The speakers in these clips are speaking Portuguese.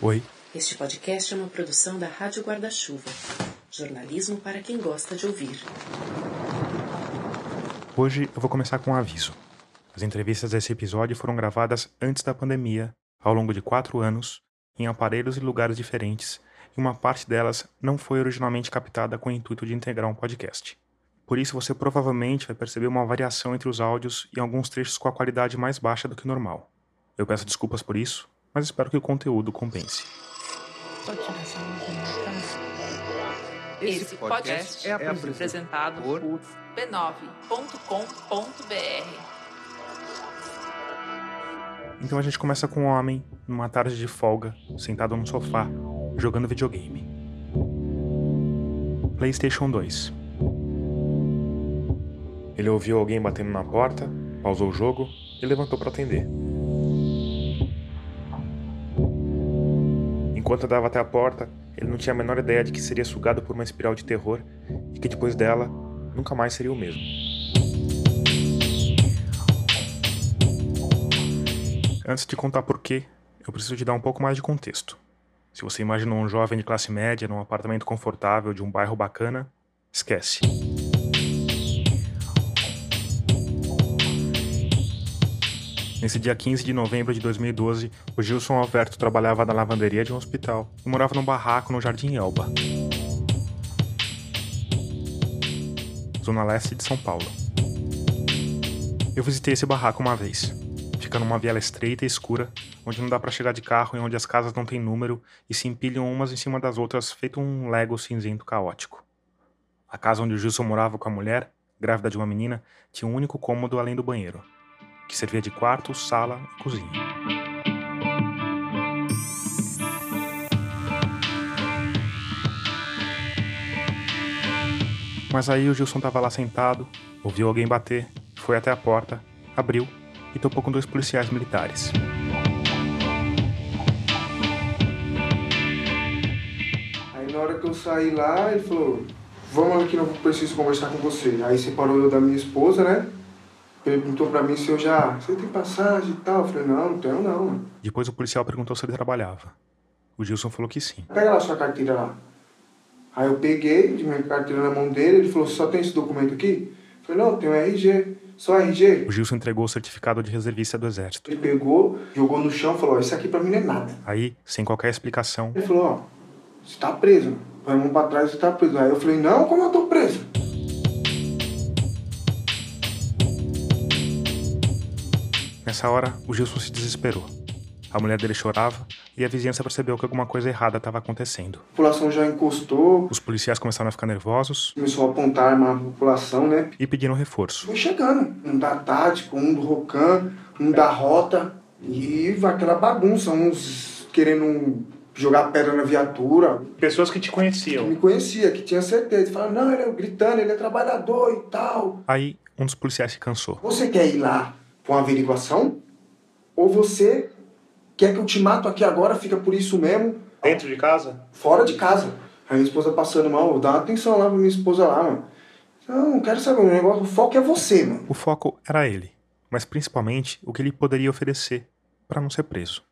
Oi. Este podcast é uma produção da Rádio Guarda-Chuva. Jornalismo para quem gosta de ouvir. Hoje eu vou começar com um aviso. As entrevistas desse episódio foram gravadas antes da pandemia, ao longo de quatro anos, em aparelhos e lugares diferentes, e uma parte delas não foi originalmente captada com o intuito de integrar um podcast. Por isso você provavelmente vai perceber uma variação entre os áudios e alguns trechos com a qualidade mais baixa do que o normal. Eu peço desculpas por isso, mas espero que o conteúdo compense. Esse podcast é apresentado por b9.com.br. Então a gente começa com um homem, numa tarde de folga, sentado num sofá, jogando videogame. PlayStation 2. Ele ouviu alguém batendo na porta, pausou o jogo e levantou para atender. Enquanto andava até a porta, ele não tinha a menor ideia de que seria sugado por uma espiral de terror e que depois dela nunca mais seria o mesmo. Antes de contar por quê, eu preciso te dar um pouco mais de contexto. Se você imagina um jovem de classe média num apartamento confortável de um bairro bacana, esquece. Nesse dia 15 de novembro de 2012, o Gilson Alberto trabalhava na lavanderia de um hospital e morava num barraco no Jardim Elba, zona leste de São Paulo. Eu visitei esse barraco uma vez. Fica numa viela estreita e escura, onde não dá para chegar de carro e onde as casas não têm número e se empilham umas em cima das outras, feito um lego cinzento caótico. A casa onde o Gilson morava com a mulher, grávida de uma menina, tinha um único cômodo além do banheiro que servia de quarto, sala e cozinha. Mas aí o Gilson estava lá sentado, ouviu alguém bater, foi até a porta, abriu e topou com dois policiais militares. Aí na hora que eu saí lá, ele falou: Vamos aqui, não preciso conversar com você. Aí separou eu da minha esposa, né? Perguntou para mim se eu já. Você tem passagem e tal? Eu falei, não, não tenho não. Depois o policial perguntou se ele trabalhava. O Gilson falou que sim. Pega lá sua carteira lá. Aí eu peguei, de minha carteira na mão dele, ele falou, só tem esse documento aqui? Eu falei, não, tem um RG. Só RG? O Gilson entregou o certificado de reservista do exército. Ele pegou, jogou no chão e falou, isso aqui pra mim não é nada. Aí, sem qualquer explicação... Ele falou, ó, você tá preso. Põe a mão pra trás, você tá preso. Aí eu falei, não, como eu tô preso? Nessa hora, o Gilson se desesperou. A mulher dele chorava e a vizinhança percebeu que alguma coisa errada estava acontecendo. A população já encostou. Os policiais começaram a ficar nervosos. Começou a apontar a arma na população, né? E pediram reforço. Foi chegando. Um da tático, um do Rocan, um da rota. E aquela bagunça, uns querendo jogar pedra na viatura. Pessoas que te conheciam. Que me conhecia, que tinha certeza. Falaram, não, ele é gritando, ele é trabalhador e tal. Aí, um dos policiais se cansou. Você quer ir lá com averiguação? Ou você quer que eu te mato aqui agora, fica por isso mesmo? Dentro de casa? Fora de casa. A minha esposa passando mal, dá uma atenção lá pra minha esposa lá, mano. Não, não quero saber, o negócio, o foco é você, mano. O foco era ele, mas principalmente o que ele poderia oferecer para não ser preso.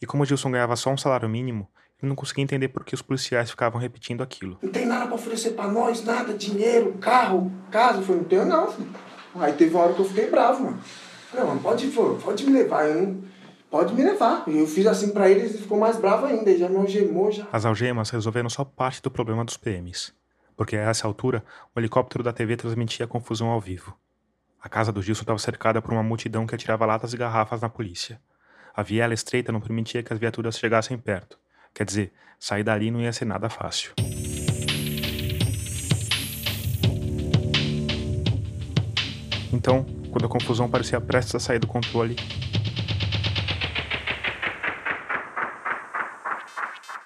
E como o Gilson ganhava só um salário mínimo, ele não conseguia entender por que os policiais ficavam repetindo aquilo. Não tem nada para oferecer para nós, nada, dinheiro, carro, casa. Eu falei, não tenho não, filho. Aí teve uma hora que eu fiquei bravo, mano. Pode, pode me levar, eu não, pode me levar. Eu fiz assim para ele, ele ficou mais bravo ainda, já me algemou já. As algemas resolveram só parte do problema dos PMs, porque a essa altura o helicóptero da TV transmitia a confusão ao vivo. A casa do Gilson estava cercada por uma multidão que atirava latas e garrafas na polícia. A viela estreita não permitia que as viaturas chegassem perto. Quer dizer, sair dali não ia ser nada fácil. Então, quando a confusão parecia prestes a sair do controle.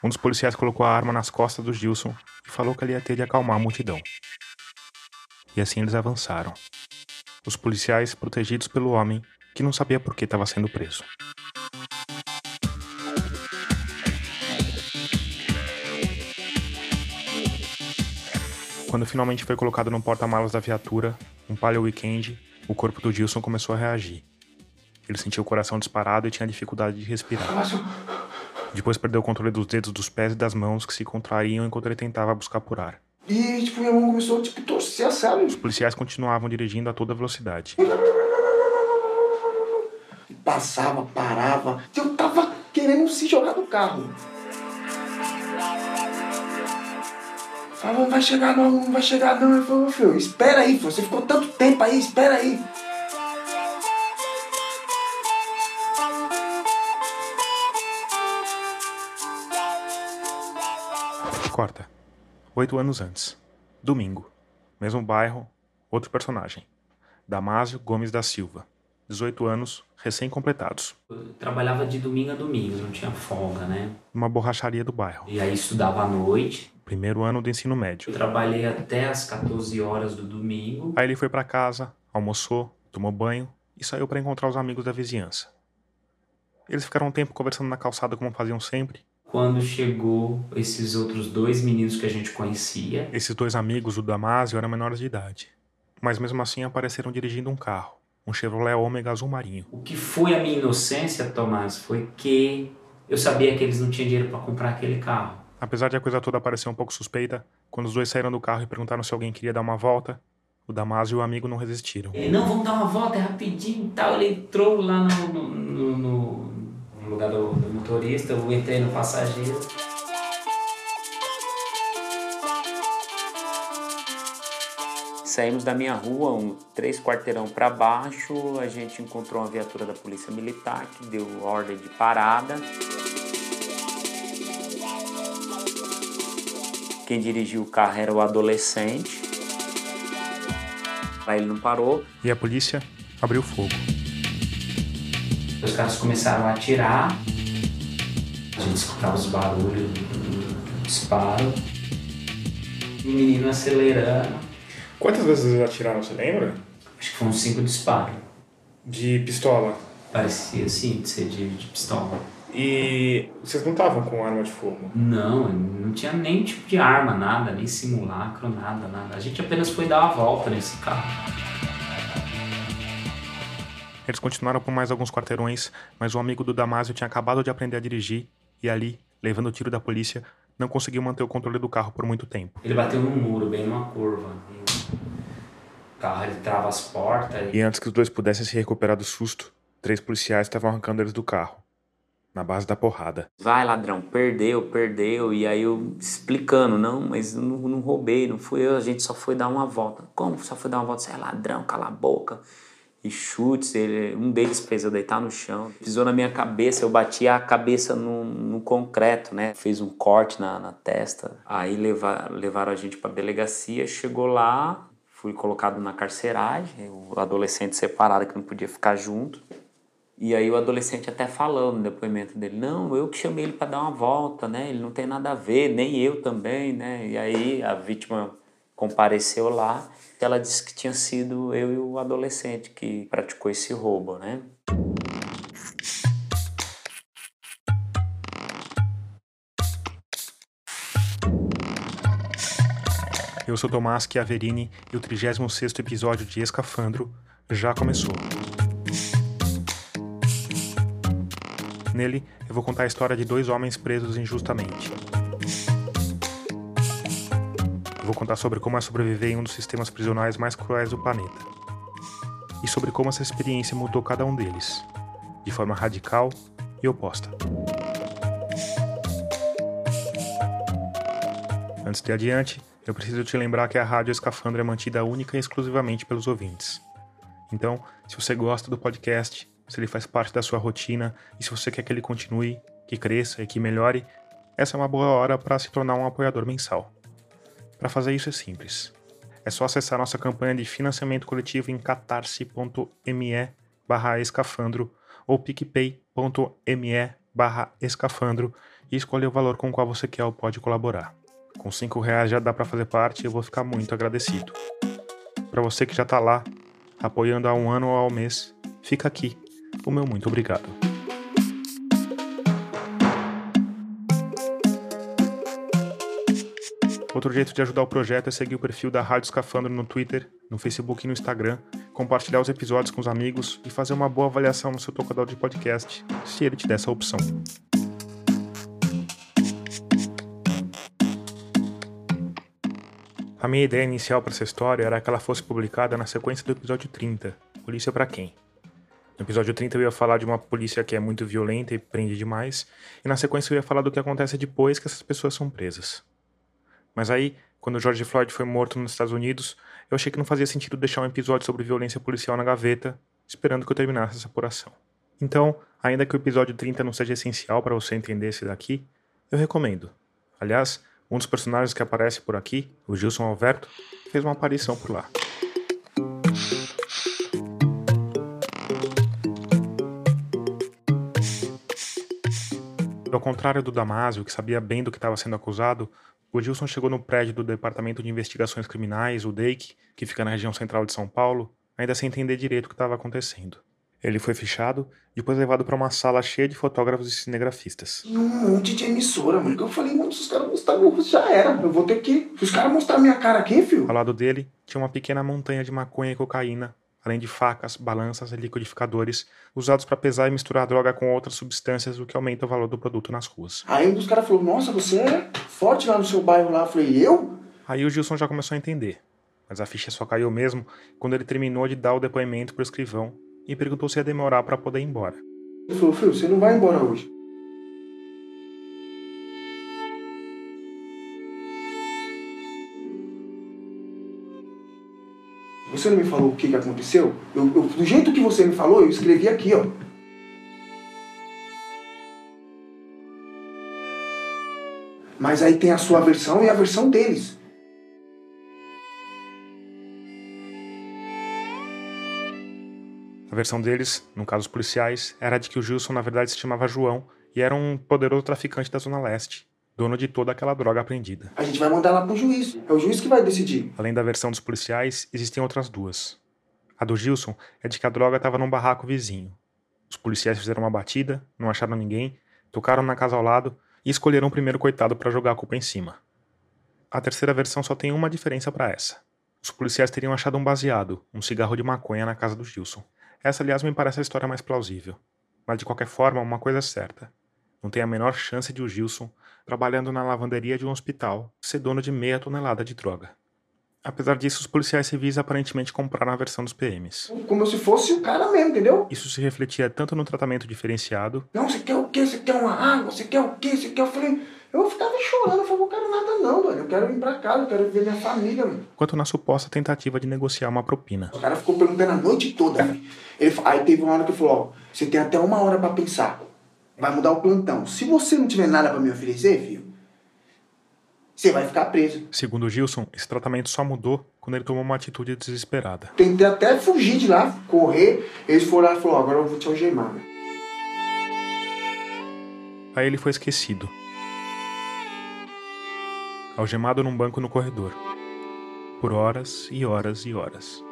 Um dos policiais colocou a arma nas costas do Gilson e falou que ele ia ter de acalmar a multidão. E assim eles avançaram. Os policiais protegidos pelo homem que não sabia por que estava sendo preso. Quando finalmente foi colocado no porta-malas da viatura, um palio weekend, o corpo do Gilson começou a reagir. Ele sentiu o coração disparado e tinha dificuldade de respirar. Depois perdeu o controle dos dedos dos pés e das mãos que se contraíam enquanto ele tentava buscar por ar. E, tipo, minha mão começou, tipo, torcer a cela. Os policiais continuavam dirigindo a toda velocidade. Passava, parava. Eu tava querendo se jogar do carro. Falava, não vai chegar não, não vai chegar não. Ele falou, filho, espera aí, filho. você ficou tanto tempo aí, espera aí. Corta. Oito anos antes. Domingo. Mesmo bairro, outro personagem. Damásio Gomes da Silva. 18 anos, recém-completados. Eu trabalhava de domingo a domingo, não tinha folga, né? Numa borracharia do bairro. E aí estudava à noite. Primeiro ano do ensino médio. Eu trabalhei até as 14 horas do domingo. Aí ele foi para casa, almoçou, tomou banho e saiu para encontrar os amigos da vizinhança. Eles ficaram um tempo conversando na calçada como faziam sempre. Quando chegou esses outros dois meninos que a gente conhecia, Esses dois amigos, o Damásio, eram menores de idade. Mas mesmo assim apareceram dirigindo um carro, um Chevrolet Ômega azul marinho. o que foi a minha inocência, Tomás, foi que eu sabia que eles não tinham dinheiro para comprar aquele carro. Apesar de a coisa toda parecer um pouco suspeita, quando os dois saíram do carro e perguntaram se alguém queria dar uma volta, o Damásio e o amigo não resistiram. Ele, não, vamos dar uma volta, é rapidinho e tal. Ele entrou lá no, no, no- no- no lugar do, do motorista, eu entrei no passageiro. Saímos da minha rua, um, três quarteirão para baixo, a gente encontrou uma viatura da polícia militar que deu ordem de parada. Quem dirigiu o carro era o adolescente. Aí ele não parou, E a polícia abriu fogo. Os caras começaram a atirar. A gente escutava os barulhos do disparo. O menino acelerando. Quantas vezes eles atiraram, você lembra? Acho que foram cinco disparos. De pistola. Parecia assim, de ser de, de pistola. E vocês não estavam com arma de fogo? Não, não tinha nem tipo de arma, nada, nem simulacro, nada, nada. A gente apenas foi dar uma volta nesse carro. Eles continuaram por mais alguns quarteirões, mas o amigo do Damásio tinha acabado de aprender a dirigir e ali, levando o tiro da polícia, não conseguiu manter o controle do carro por muito tempo. Ele bateu num muro, bem numa curva. E o carro ele trava as portas. E antes que os dois pudessem se recuperar do susto, três policiais estavam arrancando eles do carro, na base da porrada. Vai, ladrão, perdeu, perdeu. E aí eu explicando, não, mas não, não roubei, não fui eu, a gente só foi dar uma volta. Como só foi dar uma volta? Você é ladrão, cala a boca. E chutes, ele, um deles fez eu deitar no chão. Pisou na minha cabeça, eu bati a cabeça no, no concreto, né? Fez um corte na, na testa. Aí levar, levaram a gente pra delegacia, chegou lá, fui colocado na carceragem, o adolescente separado que não podia ficar junto. E aí o adolescente até falou no depoimento dele, não, eu que chamei ele para dar uma volta, né? Ele não tem nada a ver, nem eu também, né? E aí a vítima compareceu lá, ela disse que tinha sido eu e o adolescente que praticou esse roubo, né? Eu sou Tomás Chiaverini e o 36º episódio de Escafandro já começou. Nele, eu vou contar a história de dois homens presos injustamente. Eu vou contar sobre como é sobreviver em um dos sistemas prisionais mais cruéis do planeta. E sobre como essa experiência mudou cada um deles, de forma radical e oposta. Antes de adiante, eu preciso te lembrar que a Rádio Escafandro é mantida única e exclusivamente pelos ouvintes. Então, se você gosta do podcast, se ele faz parte da sua rotina e se você quer que ele continue, que cresça e que melhore, essa é uma boa hora para se tornar um apoiador mensal. Para fazer isso é simples. É só acessar nossa campanha de financiamento coletivo em catarse.me barra escafandro ou picpay.me barra escafandro e escolher o valor com o qual você quer ou pode colaborar. Com cinco reais já dá para fazer parte e eu vou ficar muito agradecido. Para você que já está lá, apoiando há um ano ou ao mês, fica aqui o meu muito obrigado. Outro jeito de ajudar o projeto é seguir o perfil da Rádio Escafandro no Twitter, no Facebook e no Instagram, compartilhar os episódios com os amigos e fazer uma boa avaliação no seu tocador de podcast, se ele te der essa opção. A minha ideia inicial para essa história era que ela fosse publicada na sequência do episódio 30, Polícia para quem? No episódio 30 eu ia falar de uma polícia que é muito violenta e prende demais, e na sequência eu ia falar do que acontece depois que essas pessoas são presas. Mas aí, quando George Floyd foi morto nos Estados Unidos, eu achei que não fazia sentido deixar um episódio sobre violência policial na gaveta, esperando que eu terminasse essa apuração. Então, ainda que o episódio 30 não seja essencial para você entender esse daqui, eu recomendo. Aliás, um dos personagens que aparece por aqui, o Gilson Alberto, fez uma aparição por lá. Ao contrário do Damásio, que sabia bem do que estava sendo acusado, o Gilson chegou no prédio do Departamento de Investigações Criminais, o DEIC, que fica na região central de São Paulo, ainda sem entender direito o que estava acontecendo. Ele foi fichado, depois levado para uma sala cheia de fotógrafos e cinegrafistas. E um monte de emissora, mano. Eu falei, mano, se os caras mostrarem, já era. Eu vou ter que. Se os caras mostrarem minha cara aqui, filho. Ao lado dele tinha uma pequena montanha de maconha e cocaína, além de facas, balanças e liquidificadores, usados para pesar e misturar droga com outras substâncias, o que aumenta o valor do produto nas ruas. Aí um dos caras falou, nossa, você é forte lá no seu bairro lá. Eu falei, eu? Aí o Gilson já começou a entender. Mas a ficha só caiu mesmo quando ele terminou de dar o depoimento pro escrivão e perguntou se ia demorar para poder ir embora. Ele falou, filho, você não vai embora hoje. Você não me falou o que, que aconteceu? Eu, eu, do jeito que você me falou, eu escrevi aqui, ó. Mas aí tem a sua versão e a versão deles. A versão deles, no caso os policiais, era de que o Gilson na verdade se chamava João e era um poderoso traficante da Zona Leste, dono de toda aquela droga apreendida. A gente vai mandar lá pro juiz. É o juiz que vai decidir. Além da versão dos policiais, existem outras duas. A do Gilson é de que a droga estava num barraco vizinho. Os policiais fizeram uma batida, não acharam ninguém, tocaram na casa ao lado e escolheram o primeiro coitado para jogar a culpa em cima. A terceira versão só tem uma diferença para essa. Os policiais teriam achado um baseado, um cigarro de maconha na casa do Gilson. Essa, aliás, me parece a história mais plausível. Mas de qualquer forma, uma coisa é certa. Não tem a menor chance de o Gilson, trabalhando na lavanderia de um hospital, ser dono de meia tonelada de droga. Apesar disso, os policiais civis aparentemente compraram a versão dos PMs. Como se fosse o cara mesmo, entendeu? Isso se refletia tanto no tratamento diferenciado. Não, você quer o quê? Você quer uma água? Você quer o quê? Você quer. Eu falei. Eu ficava chorando, eu falei, não quero nada não. Eu quero ir pra casa, eu quero ver minha família, mano. Quanto na suposta tentativa de negociar uma propina. O cara ficou perguntando a noite toda, velho. Aí teve uma hora que ele falou, ó, você tem até uma hora pra pensar. Vai mudar o plantão. Se você não tiver nada pra me oferecer, filho, você vai ficar preso. Segundo Gilson, esse tratamento só mudou quando ele tomou uma atitude desesperada. Tentei até fugir de lá, correr. Eles foram lá e falaram, agora eu vou te algemar, velho. Aí ele foi esquecido. Algemado num banco no corredor. Por horas e horas e horas.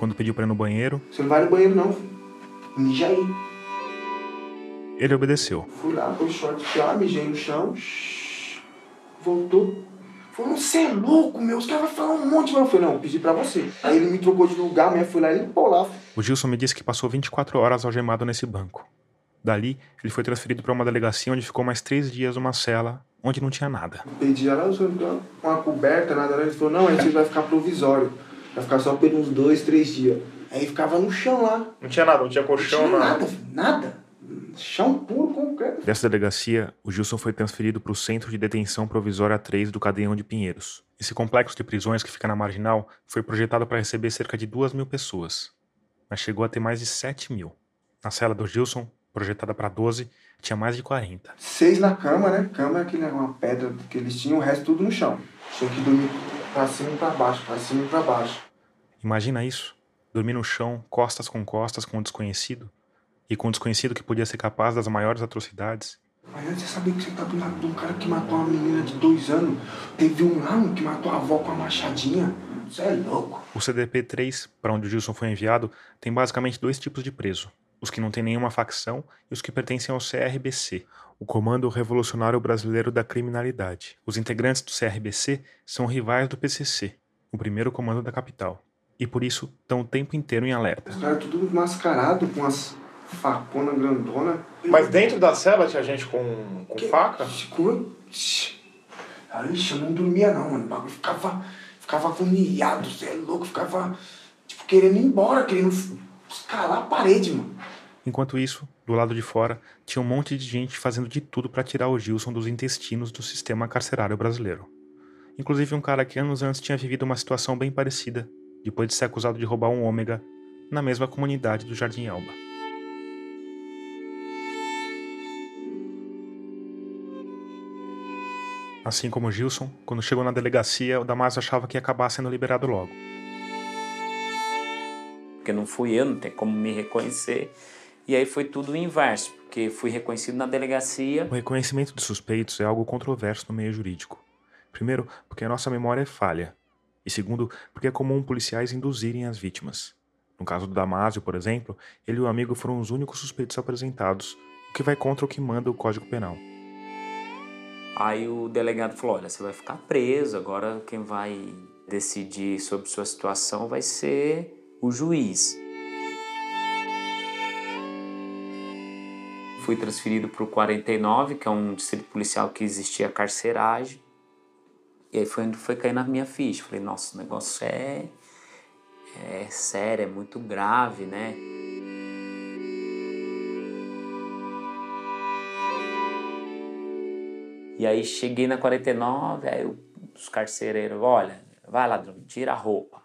Quando pediu para ir no banheiro, Você não vai no banheiro não, filho. Mija aí. ele obedeceu. Fui lá, pus short já, mijei no chão. shhh, Voltou. Falou, você é louco, meu. Os caras vão falar um monte, mas eu falei, não, pedi pra você. Aí ele me trocou de lugar, a mulher foi lá e limpou lá. O Gilson me disse que passou 24 horas algemado nesse banco. Dali, ele foi transferido para uma delegacia onde ficou mais três dias numa cela onde não tinha nada. Pedi ela, o senhor deu uma coberta, nada, né? Ele falou, não, aí você vai ficar provisório. Vai ficar só por uns dois, três dias. Aí ficava no chão lá. Não tinha nada, não tinha Não tinha nada, nada. Chão puro, concreto. Dessa delegacia, o Gilson foi transferido para o Centro de Detenção Provisória 3 do Cadeião de Pinheiros. Esse complexo de prisões que fica na Marginal foi projetado para receber cerca de 2 mil pessoas, mas chegou a ter mais de 7 mil. Na cela do Gilson, projetada para 12, tinha mais de 40. Seis na cama, né? Cama é aquele, uma pedra que eles tinham, o resto tudo no chão. Tinha que dormir pra cima e pra baixo, pra cima e pra baixo. Imagina isso, dormir no chão, costas com costas com um desconhecido, e com um desconhecido que podia ser capaz das maiores atrocidades. Mas antes você sabia que você tá do lado de um cara que matou uma menina de dois anos. Teve um lá que matou a avó com a machadinha. Você é louco. O CDP-3, para onde o Gilson foi enviado, tem basicamente dois tipos de preso: os que não têm nenhuma facção e os que pertencem ao CRBC, o Comando Revolucionário Brasileiro da Criminalidade. Os integrantes do CRBC são rivais do PCC, o primeiro comando da capital, e por isso estão o tempo inteiro em alerta. Os caras tudo mascarado com as facona grandona. Mas dentro da cela tinha gente com, com Que- faca? Aí, ixi, eu não dormia não, mano. O bagulho ficava, ficava agoniado, você é louco, ficava, tipo, querendo ir embora, querendo escalar a parede, mano. Enquanto isso, do lado de fora, tinha um monte de gente fazendo de tudo para tirar o Gilson dos intestinos do sistema carcerário brasileiro. Inclusive um cara que anos antes tinha vivido uma situação bem parecida, depois de ser acusado de roubar um ômega na mesma comunidade do Jardim Alba. Assim como Gilson, quando chegou na delegacia, o Damasio achava que ia acabar sendo liberado logo. Porque não fui eu, não tem como me reconhecer. E aí foi tudo o inverso, porque fui reconhecido na delegacia. O reconhecimento de suspeitos é algo controverso no meio jurídico. Primeiro, porque a nossa memória é falha. E segundo, porque é comum policiais induzirem as vítimas. No caso do Damásio, por exemplo, ele e o amigo foram os únicos suspeitos apresentados, o que vai contra o que manda o Código Penal. Aí o delegado falou: Olha, você vai ficar preso, agora quem vai decidir sobre sua situação vai ser o juiz. Fui transferido para o 49, que é um distrito policial que existia carceragem. E aí foi onde foi cair na minha ficha. Falei: Nossa, o negócio é, é sério, é muito grave, né? E aí cheguei na 49, aí os carcereiros, olha, vai ladrão, tira a roupa.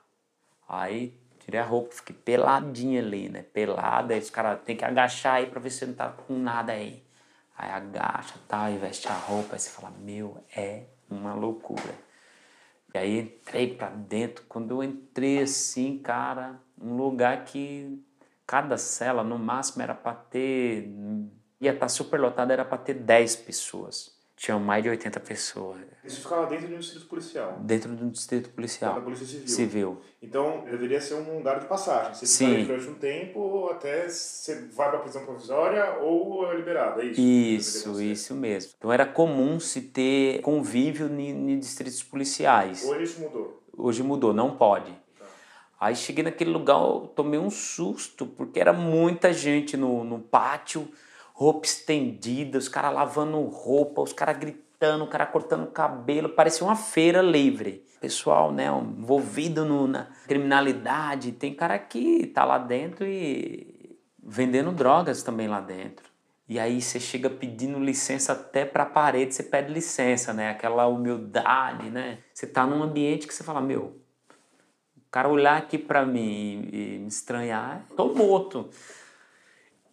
Aí tirei a roupa, fiquei peladinha ali, né? Pelada, aí os caras tem que agachar aí pra ver se não tá com nada aí. Aí agacha, tá, e veste a roupa, aí você fala, meu, é uma loucura. E aí entrei pra dentro, quando eu entrei assim, cara, um lugar que cada cela no máximo era pra ter, ia estar super lotado, era pra ter 10 pessoas. Tinham mais de 80 pessoas Isso ficava dentro de um distrito policial, dentro do distrito policial. Polícia Civil. Civil. Então, deveria ser um lugar de passagem. Você Sim. fica durante um tempo, até você vai para prisão provisória ou é liberado, é isso? Isso, isso mesmo. Então era comum se ter convívio em distritos policiais. Hoje isso mudou. Hoje mudou, não pode. Aí cheguei naquele lugar, tomei um susto, porque era muita gente no, no pátio, roupa estendida, os caras lavando roupa, os caras gritando, o cara cortando cabelo, parecia uma feira livre. Pessoal, né, envolvido no, na criminalidade, tem cara que tá lá dentro e vendendo drogas também lá dentro. E aí você chega pedindo licença até pra parede, você pede licença, né? Aquela humildade, né? Você tá num ambiente que você fala, meu, o cara olhar aqui pra mim e, e me estranhar, tô morto.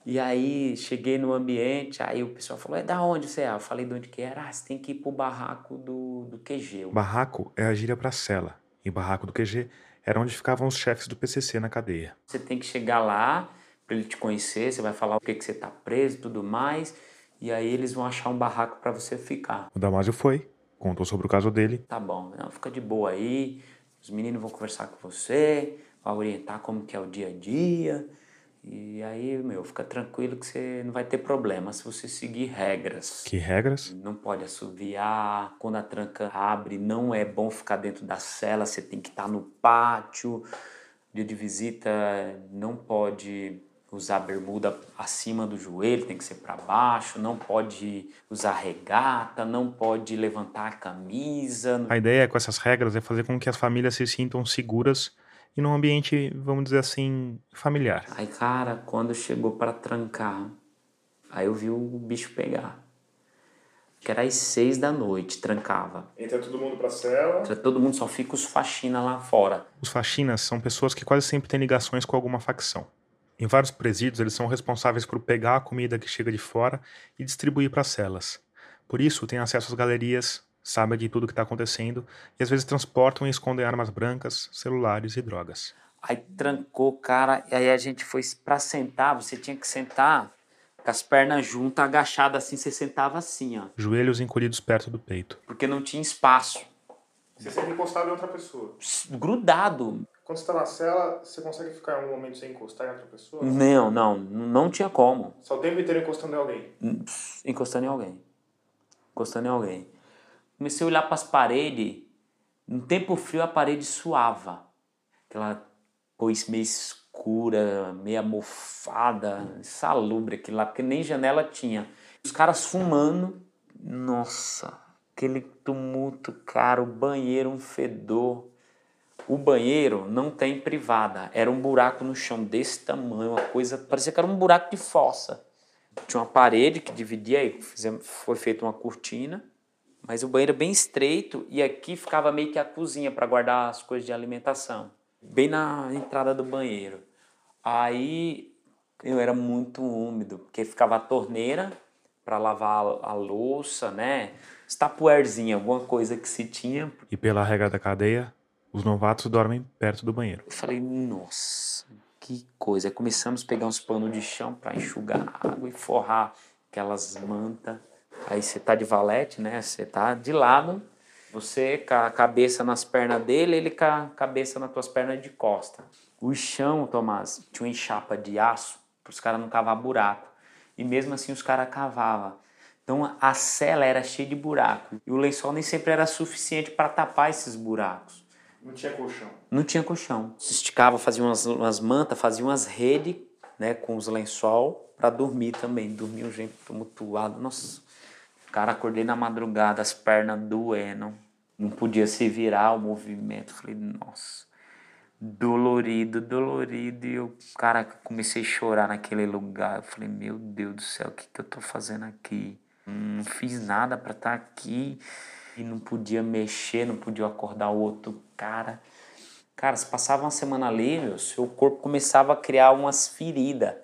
E aí cheguei no ambiente, aí o pessoal falou, é da onde você é? Eu falei de onde que era, ah, você tem que ir pro barraco do, do QG. Barraco é a gíria para cela, e barraco do QG era onde ficavam os chefes do PCC na cadeia. Você tem que chegar lá para ele te conhecer, você vai falar o que, que você tá preso e tudo mais, e aí eles vão achar um barraco para você ficar. O Damásio foi, contou sobre o caso dele, Tá bom, não, fica de boa aí, os meninos vão conversar com você, vai orientar como que é o dia a dia, e aí, meu, fica tranquilo que você não vai ter problema se você seguir regras. que regras? Não pode assoviar, quando a tranca abre, não é bom ficar dentro da cela, você tem que estar no pátio. Dia de visita, não pode usar bermuda acima do joelho, tem que ser para baixo, não pode usar regata, não pode levantar a camisa. A ideia com essas regras é fazer com que as famílias se sintam seguras e num ambiente, vamos dizer assim, familiar. Aí, cara, quando chegou para trancar, aí eu vi o bicho pegar. Que era às seis da noite, trancava. Entra todo mundo pra cela. Todo mundo só fica os faxina lá fora. Os faxinas são pessoas que quase sempre têm ligações com alguma facção. Em vários presídios, eles são responsáveis por pegar a comida que chega de fora e distribuir para as celas. Por isso, têm acesso às galerias, sabem de tudo que está acontecendo e às vezes transportam e escondem armas brancas, celulares e drogas. Aí trancou, cara, e aí a gente foi pra sentar, você tinha que sentar com as pernas juntas, agachado assim, você sentava assim, ó. Joelhos encolhidos perto do peito. Porque não tinha espaço. Você sempre encostado em outra pessoa. Grudado. Quando você está na cela, você consegue ficar em algum momento sem encostar em outra pessoa? Não, não, não tinha como. Só o tempo inteiro encostando em alguém. Encostando em alguém. Encostando em alguém. Comecei a olhar para as paredes. No tempo frio a parede suava. Aquela coisa meio escura, meia mofada, insalubre aquilo lá, porque nem janela tinha. Os caras fumando, nossa, aquele tumulto, cara, o banheiro, um fedor. O banheiro não tem privada, era um buraco no chão desse tamanho, uma coisa, parecia que era um buraco de fossa. Tinha uma parede que dividia aí, foi feita uma cortina, mas o banheiro é bem estreito e aqui ficava meio que a cozinha para guardar as coisas de alimentação, bem na entrada do banheiro. Aí eu era muito úmido, porque ficava a torneira para lavar a louça, né? Estapuerzinha, alguma coisa que se tinha. E pela regra da cadeia, os novatos dormem perto do banheiro. Eu falei, nossa, que coisa. Aí começamos a pegar uns panos de chão para enxugar água e forrar aquelas mantas. Aí você tá de valete, né? Você tá de lado, você com a cabeça nas pernas dele, ele com a cabeça nas tuas pernas de costa. O chão, Tomás, tinha uma enxapa de aço para os caras não cavar buraco. E mesmo assim os caras cavavam. Então a cela era cheia de buraco. E o lençol nem sempre era suficiente para tapar esses buracos. Não tinha colchão. Não tinha colchão. Se esticava, fazia umas, umas mantas, fazia umas redes né, com os lençol para dormir também. Dormia um jeito tumultuado. Nossa, cara, acordei na madrugada, as pernas doendo. Não podia se virar o movimento. Falei, nossa, dolorido, dolorido. E eu, cara, comecei a chorar naquele lugar. Eu falei, meu Deus do céu, o que, que eu tô fazendo aqui? Não fiz nada para estar tá aqui e não podia mexer, não podia acordar o outro cara. Cara, se passava uma semana ali, meu, seu corpo começava a criar umas feridas.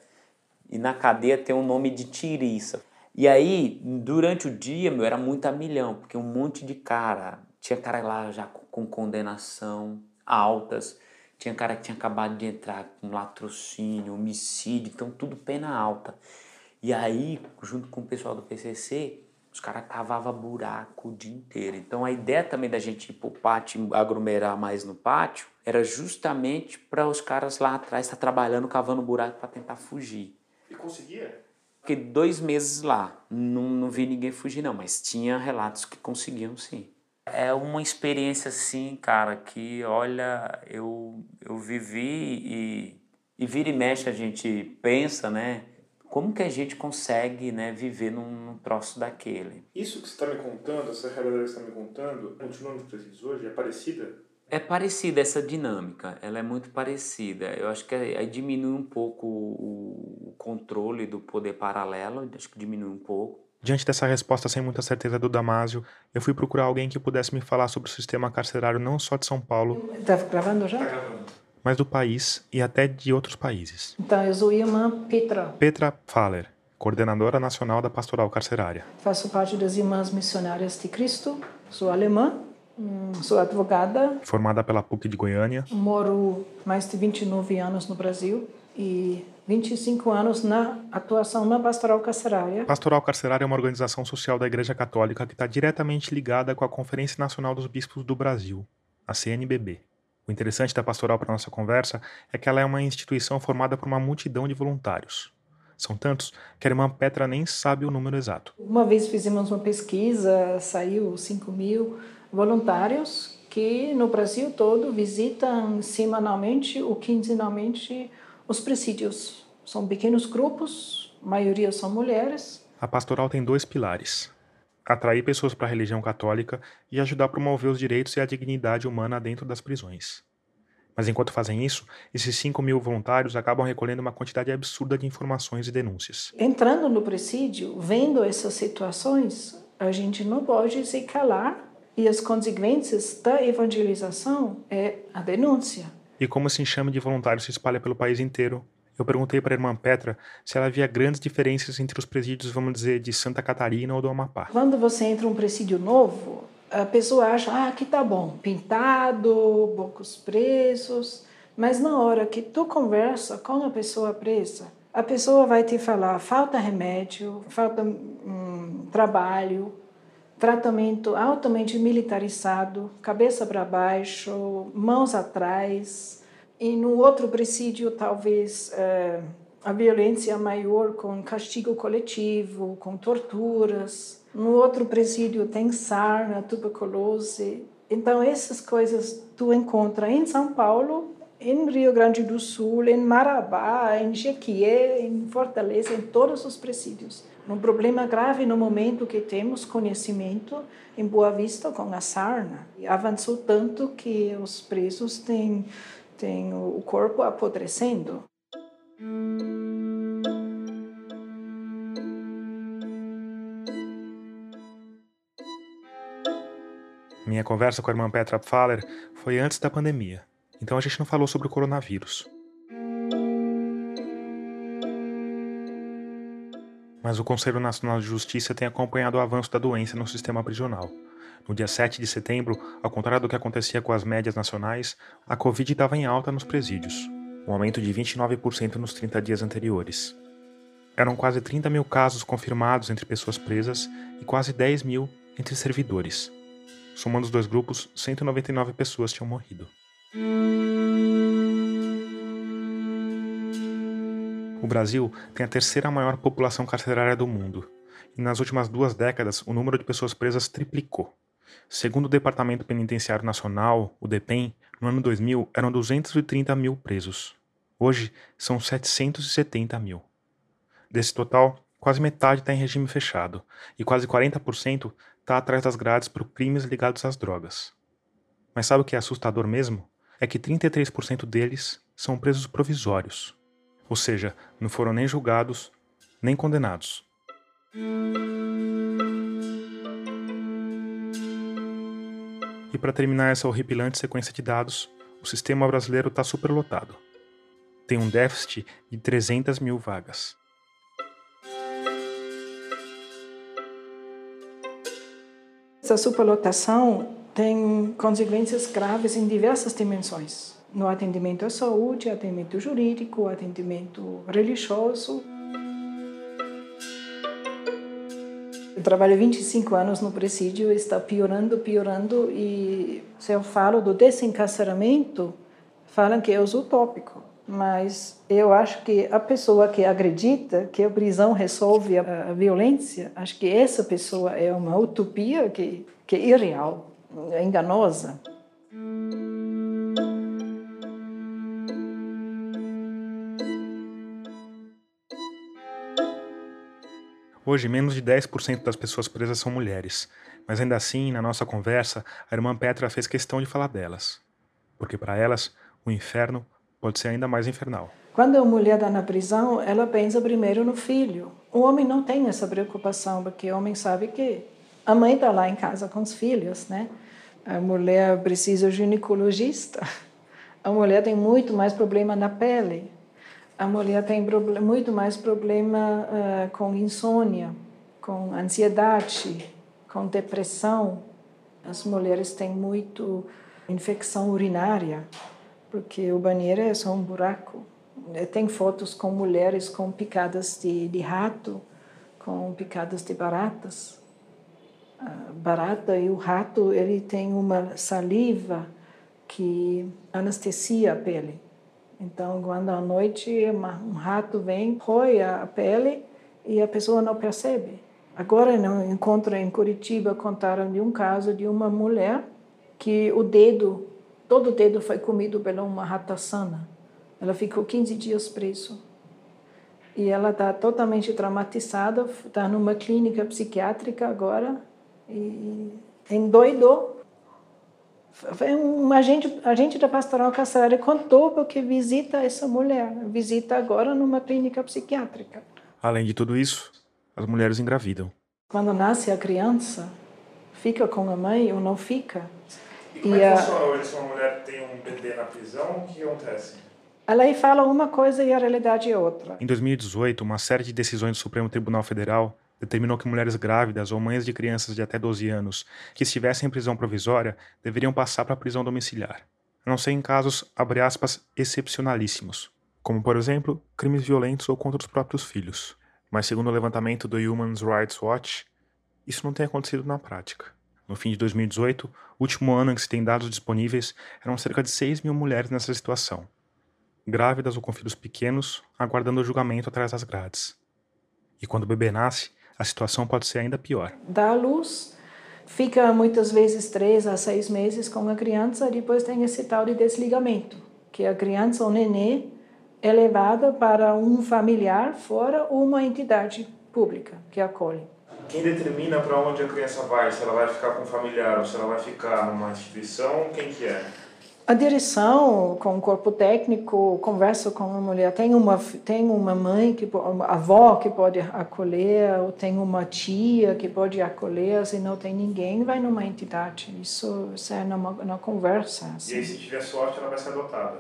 E na cadeia tem o um nome de tiriça. E aí, durante o dia, meu, era muito a milhão, porque um monte de cara. Tinha cara lá já com condenação altas, tinha cara que tinha acabado de entrar com latrocínio, homicídio, então tudo pena alta. E aí, junto com o pessoal do PCC, os caras cavavam buraco o dia inteiro. Então a ideia também da gente ir pro pátio, aglomerar mais no pátio, era justamente para os caras lá atrás estar tá trabalhando, cavando buraco para tentar fugir. E conseguia? Fiquei dois meses lá, não, não vi ninguém fugir não, mas tinha relatos que conseguiam sim. É uma experiência assim, cara, que olha, eu, eu vivi e, e vira e mexe a gente pensa, né? como que a gente consegue né, viver num, num troço daquele. Isso que você está me contando, essa realidade que você está me contando, continua nos presídios hoje? É parecida? É parecida essa dinâmica, ela é muito parecida. Eu acho que aí diminui um pouco o, controle do poder paralelo, acho que diminui um pouco. Diante dessa resposta sem muita certeza do Damásio, eu fui procurar alguém que pudesse me falar sobre o sistema carcerário não só de São Paulo. Está gravando já? Está gravando mas do país e até de outros países. Então, eu sou irmã Petra. Petra Faller, coordenadora nacional da Pastoral Carcerária. Faço parte das Irmãs Missionárias de Cristo, sou alemã, hum, sou advogada. Formada pela PUC de Goiânia. Moro mais de 29 anos no Brasil e 25 anos na atuação na Pastoral Carcerária. Pastoral Carcerária é uma organização social da Igreja Católica que está diretamente ligada com a Conferência Nacional dos Bispos do Brasil, a CNBB. O interessante da pastoral para nossa conversa é que ela é uma instituição formada por uma multidão de voluntários. São tantos que a irmã Petra nem sabe o número exato. Uma vez fizemos uma pesquisa, saiu 5 mil voluntários que no Brasil todo visitam semanalmente ou quinzenalmente os presídios. São pequenos grupos, a maioria são mulheres. A pastoral tem dois pilares: atrair pessoas para a religião católica e ajudar a promover os direitos e a dignidade humana dentro das prisões. Mas enquanto fazem isso, esses 5 mil voluntários acabam recolhendo uma quantidade absurda de informações e denúncias. Entrando no presídio, vendo essas situações, a gente não pode se calar e as consequências da evangelização é a denúncia. E como esse enxame de voluntários se espalha pelo país inteiro, eu perguntei para a irmã Petra se ela via grandes diferenças entre os presídios, vamos dizer, de Santa Catarina ou do Amapá. Quando você entra em um presídio novo, a pessoa acha, ah, aqui tá bom, pintado, poucos presos, mas na hora que tu conversa com a pessoa presa, a pessoa vai te falar, falta remédio, falta hum, trabalho, tratamento altamente militarizado, cabeça para baixo, mãos atrás, e no outro presídio, talvez é, a violência maior com castigo coletivo, com torturas. No outro presídio tem sarna, tuberculose. Então, essas coisas tu encontra em São Paulo em Rio Grande do Sul, em Marabá, em Jequié, em Fortaleza, em todos os presídios. Um problema grave no momento que temos conhecimento em Boa Vista com a sarna. Avançou tanto que os presos têm, têm o corpo apodrecendo. Minha conversa com a irmã Petra Pfaller foi antes da pandemia, então a gente não falou sobre o coronavírus. Mas o Conselho Nacional de Justiça tem acompanhado o avanço da doença no sistema prisional. No dia 7 de setembro, ao contrário do que acontecia com as médias nacionais, a Covid estava em alta nos presídios, um aumento de 29% nos 30 dias anteriores. Eram quase 30 mil casos confirmados entre pessoas presas e quase 10 mil entre servidores. Somando os dois grupos, 199 pessoas tinham morrido. O Brasil tem a terceira maior população carcerária do mundo, e nas últimas duas décadas o número de pessoas presas triplicou. Segundo o Departamento Penitenciário Nacional, o DEPEN, no ano 2000 eram 230 mil presos. Hoje são 770 mil. Desse total, quase metade está em regime fechado e quase 40% está atrás das grades por crimes ligados às drogas. Mas sabe o que é assustador mesmo? É que 33% deles são presos provisórios, ou seja, não foram nem julgados nem condenados. E para terminar essa horripilante sequência de dados, o sistema brasileiro está superlotado. Tem um déficit de 300 mil vagas. Essa superlotação tem consequências graves em diversas dimensões. No atendimento à saúde, atendimento jurídico, atendimento religioso. Eu trabalho 25 anos no presídio, está piorando, piorando, e se eu falo do desencarceramento, falam que é utópico. Mas eu acho que a pessoa que acredita que a prisão resolve a, violência, acho que essa pessoa é uma utopia que, que é irreal, é enganosa. Hoje, menos de 10% das pessoas presas são mulheres, mas ainda assim, na nossa conversa, a irmã Petra fez questão de falar delas, porque para elas, o inferno pode ser ainda mais infernal. Quando a mulher está na prisão, ela pensa primeiro no filho. O homem não tem essa preocupação, porque o homem sabe que a mãe está lá em casa com os filhos, né? A mulher precisa de ginecologista. A mulher tem muito mais problema na pele. A mulher tem muito mais problema uh, com insônia, com ansiedade, com depressão. As mulheres têm muito infecção urinária porque o banheiro é só um buraco. Tem fotos com mulheres com picadas de, de rato, com picadas de baratas. A barata e o rato, ele tem uma saliva que anestesia a pele. Então, quando à noite um rato vem, rói a pele e a pessoa não percebe. Agora, no encontro em Curitiba, contaram de um caso de uma mulher que o dedo Todo o dedo foi comido pela uma ratazana. Ela ficou 15 dias preso. E ela está totalmente traumatizada, está numa clínica psiquiátrica agora e endoidou. Um agente, agente da pastoral carcerária contou porque visita essa mulher, visita agora numa clínica psiquiátrica. Além de tudo isso, as mulheres engravidam. Quando nasce a criança, fica com a mãe ou não fica, e como é que funciona Se uma mulher tem um bebê na prisão, o que acontece? A lei fala uma coisa e a realidade é outra. Em 2018, uma série de decisões do Supremo Tribunal Federal determinou que mulheres grávidas ou mães de crianças de até 12 anos que estivessem em prisão provisória deveriam passar para a prisão domiciliar, a não ser em casos, abre aspas, excepcionalíssimos, como, por exemplo, crimes violentos ou contra os próprios filhos. Mas, segundo o levantamento do Human Rights Watch, isso não tem acontecido na prática. No fim de 2018, último ano em que se tem dados disponíveis, eram cerca de 6 mil mulheres nessa situação. Grávidas ou com filhos pequenos, aguardando o julgamento atrás das grades. E quando o bebê nasce, a situação pode ser ainda pior. Dá a luz, fica muitas vezes três a seis meses com a criança, depois tem esse tal de desligamento, que a criança ou nenê é levada para um familiar fora ou uma entidade pública que acolhe. Quem determina para onde a criança vai, se ela vai ficar com um familiar ou se ela vai ficar numa instituição, quem que é? A direção, com o corpo técnico, conversa com a mulher. Tem uma, tem uma mãe, que, uma avó que pode acolher, ou tem uma tia que pode acolher. Se não tem ninguém, vai numa entidade. Isso, isso é numa, numa conversa. Assim. E aí, se tiver sorte, ela vai ser adotada?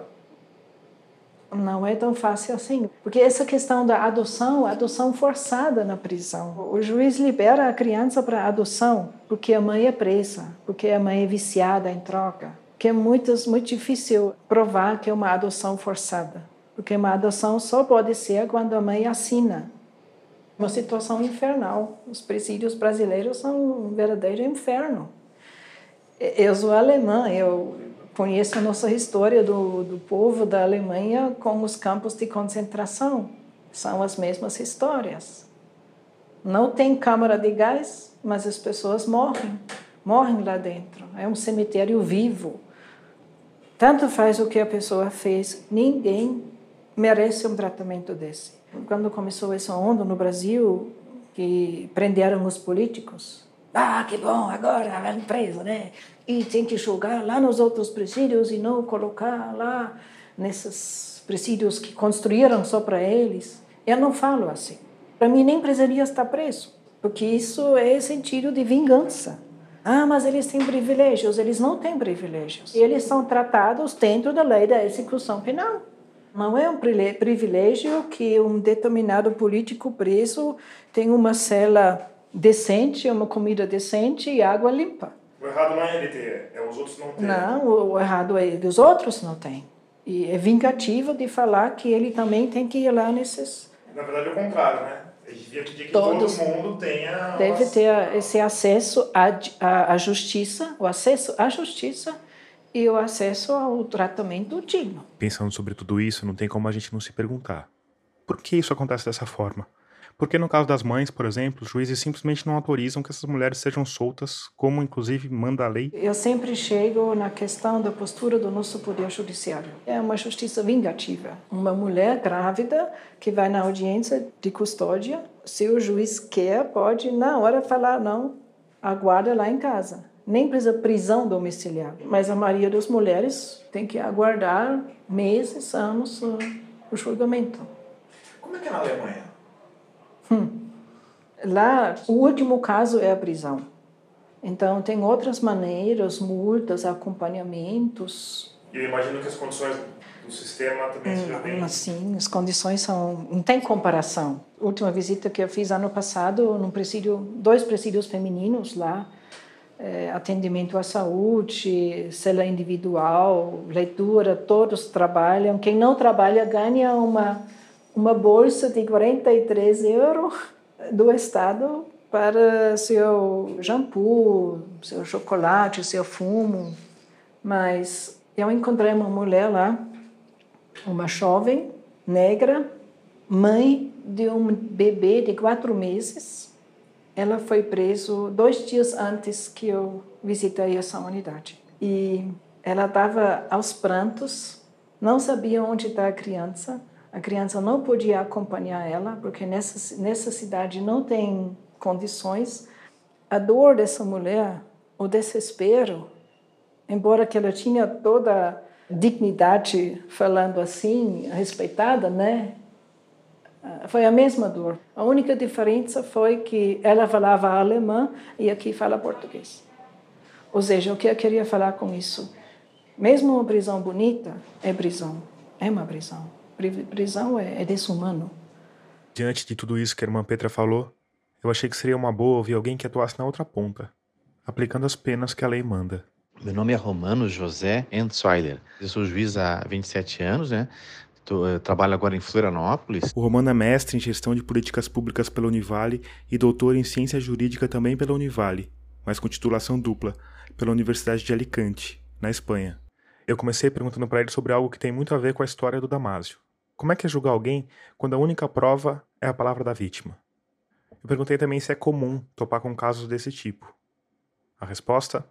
Não é tão fácil assim. Porque essa questão da adoção, adoção forçada na prisão. O juiz libera a criança para adoção porque a mãe é presa, porque a mãe é viciada em troca que é muito, muito difícil provar que é uma adoção forçada, porque uma adoção só pode ser quando a mãe assina. Uma situação infernal. Os presídios brasileiros são um verdadeiro inferno. Eu sou alemã, eu conheço a nossa história do, do povo da Alemanha com os campos de concentração. São as mesmas histórias. Não tem câmara de gás, mas as pessoas morrem morrem lá dentro. É um cemitério vivo. Tanto faz o que a pessoa fez, ninguém merece um tratamento desse. Quando começou essa onda no Brasil, que prenderam os políticos, ah, que bom, agora vai preso, né? E tem que julgar lá nos outros presídios e não colocar lá nesses presídios que construíram só para eles. Eu não falo assim. Para mim, nem precisaria estar preso, porque isso é sentido de vingança. Ah, mas eles têm privilégios. Eles não têm privilégios. Eles são tratados dentro da lei da execução penal. Não é um privilégio que um determinado político preso tem uma cela decente, uma comida decente e água limpa. O errado não é ele ter, é os outros não terem. Não, o errado é que os outros não têm. E é vingativo de falar que ele também tem que ir lá nesses. Na verdade é o contrário, né? Devia pedir que Todos todo mundo tenha. Deve ter esse acesso à, à, à justiça, o acesso à justiça e o acesso ao tratamento digno. Pensando sobre tudo isso, não tem como a gente não se perguntar: por que isso acontece dessa forma? Porque no caso das mães, por exemplo, os juízes simplesmente não autorizam que essas mulheres sejam soltas, como inclusive manda a lei? Eu sempre chego na questão da postura do nosso poder judiciário. É uma justiça vingativa. Uma mulher grávida que vai na audiência de custódia, se o juiz quer, pode na hora falar não, aguarda lá em casa. Nem precisa prisão domiciliar. Mas a maioria das mulheres tem que aguardar meses, anos o julgamento. Como é que é na Alemanha? Hum. Lá, o último caso é a prisão. Então, tem outras maneiras, multas, acompanhamentos. Eu imagino que as condições do sistema também hum, sejam bem... Sim, as condições são... Não tem comparação. Última visita que eu fiz ano passado, num presídio, dois presídios femininos lá, é, atendimento à saúde, cela individual, leitura, todos trabalham. Quem não trabalha ganha uma uma bolsa de 43 euros do Estado para seu shampoo, seu chocolate, seu fumo. Mas eu encontrei uma mulher lá, uma jovem, negra, mãe de um bebê de quatro meses. Ela foi presa dois dias antes que eu visitei essa unidade. E ela estava aos prantos, não sabia onde está a criança, a criança não podia acompanhar ela, porque nessa, nessa cidade não tem condições. A dor dessa mulher, o desespero, embora que ela tinha toda dignidade, falando assim, respeitada, né? Foi a mesma dor. A única diferença foi que ela falava alemã e aqui fala português. Ou seja, o que eu queria falar com isso? Mesmo uma prisão bonita é prisão, é uma prisão prisão é, é desumano. Diante de tudo isso que a irmã Petra falou, eu achei que seria uma boa ouvir alguém que atuasse na outra ponta, aplicando as penas que a lei manda. Meu nome é Romano José Entzweiler. Eu sou juiz há 27 anos, né? Eu trabalho agora em Florianópolis. O Romano é mestre em gestão de políticas públicas pela Univale e doutor em ciência jurídica também pela Univale, mas com titulação dupla, pela Universidade de Alicante, na Espanha. Eu comecei perguntando para ele sobre algo que tem muito a ver com a história do Damásio. Como é que é julgar alguém quando a única prova é a palavra da vítima? Eu perguntei também se é comum topar com casos desse tipo. A resposta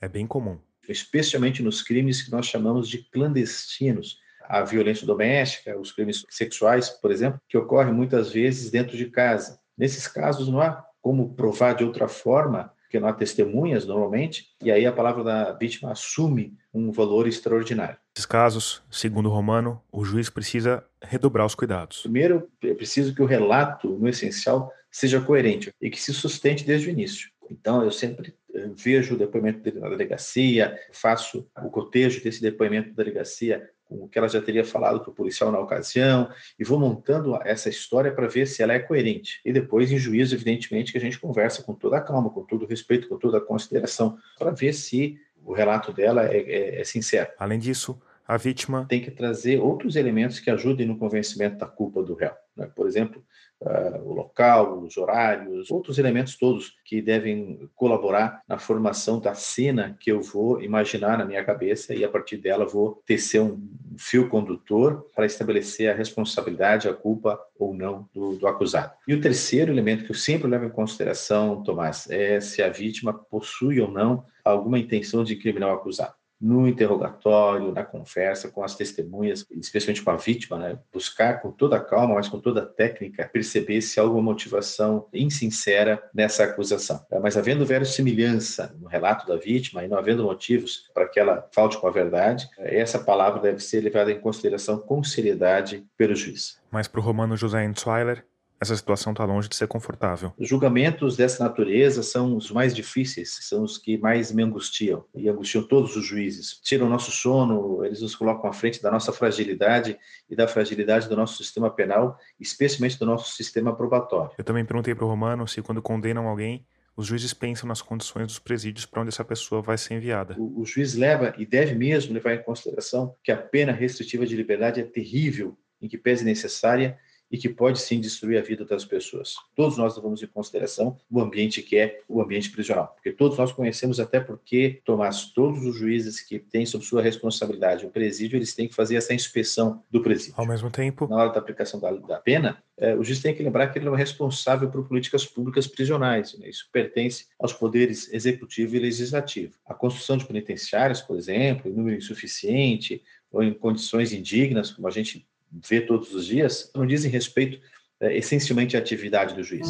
é bem comum. especialmente nos crimes que nós chamamos de clandestinos. A violência doméstica, os crimes sexuais, por exemplo, que ocorrem muitas vezes dentro de casa. Nesses casos, não há como provar de outra forma, porque não há testemunhas normalmente, e aí a palavra da vítima assume um valor extraordinário. Nesses casos, segundo o Romano, o juiz precisa redobrar os cuidados. Primeiro, é preciso que o relato, no essencial, seja coerente e que se sustente desde o início. Então, eu sempre vejo o depoimento dele na delegacia, faço o cotejo desse depoimento da delegacia com o que ela já teria falado para o policial na ocasião, e vou montando essa história para ver se ela é coerente. E depois, em juízo, evidentemente, que a gente conversa com toda a calma, com todo o respeito, com toda a consideração, para ver se o relato dela é, é, é sincero. Além disso, a vítima tem que trazer outros elementos que ajudem no convencimento da culpa do réu. Né? Por exemplo, uh, o local, os horários, outros elementos todos que devem colaborar na formação da cena que eu vou imaginar na minha cabeça e a partir dela vou tecer um fio condutor para estabelecer a responsabilidade, a culpa ou não do, do acusado. E o terceiro elemento que eu sempre levo em consideração, Tomás, é se a vítima possui ou não alguma intenção de incriminar o acusado no interrogatório, na conversa com as testemunhas, especialmente com a vítima, né? buscar com toda calma, mas com toda a técnica, perceber se há alguma motivação insincera nessa acusação. É, mas havendo verossimilhança no relato da vítima e não havendo motivos para que ela falte com a verdade, essa palavra deve ser levada em consideração com seriedade pelo juiz. Mas para o romano José Entzweiler, essa situação está longe de ser confortável. Os julgamentos dessa natureza são os mais difíceis, são os que mais me angustiam, e angustiam todos os juízes. Tiram o nosso sono, eles nos colocam à frente da nossa fragilidade e da fragilidade do nosso sistema penal, especialmente do nosso sistema probatório. Eu também perguntei para o Romano se, quando condenam alguém, os juízes pensam nas condições dos presídios para onde essa pessoa vai ser enviada. O, o, juiz leva e deve mesmo levar em consideração que a pena restritiva de liberdade é terrível, em que pese necessária e que pode sim destruir a vida das pessoas. Todos nós levamos em consideração o ambiente que é o ambiente prisional, porque todos nós conhecemos até porque, Tomás, todos os juízes que têm sob sua responsabilidade o presídio, eles têm que fazer essa inspeção do presídio. Ao mesmo tempo, na hora da aplicação da, da pena, é, o juiz tem que lembrar que ele é o responsável por políticas públicas prisionais. Né? Isso pertence aos poderes executivo e legislativo. A construção de penitenciárias, por exemplo, em número insuficiente ou em condições indignas, como a gente vê todos os dias, não dizem respeito é, essencialmente à atividade do juiz.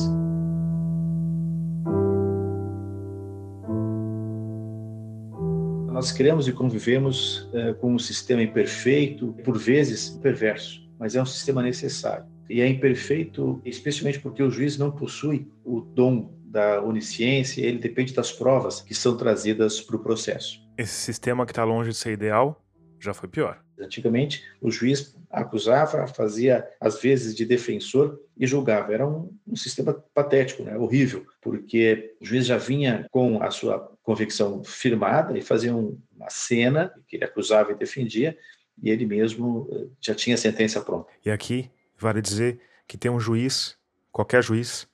Nós criamos e convivemos é, com um sistema imperfeito, por vezes perverso, mas é um sistema necessário. E é imperfeito, especialmente porque o juiz não possui o dom da onisciência, ele depende das provas que são trazidas para o processo. Esse sistema que está longe de ser ideal já foi pior. Antigamente, o juiz acusava, fazia às vezes de defensor e julgava. Era um, um, sistema patético, né? horrível, porque o juiz já vinha com a sua convicção firmada e fazia um, uma cena que ele acusava e defendia, e ele mesmo eh, já tinha a sentença pronta. E aqui vale dizer que ter um juiz, qualquer juiz,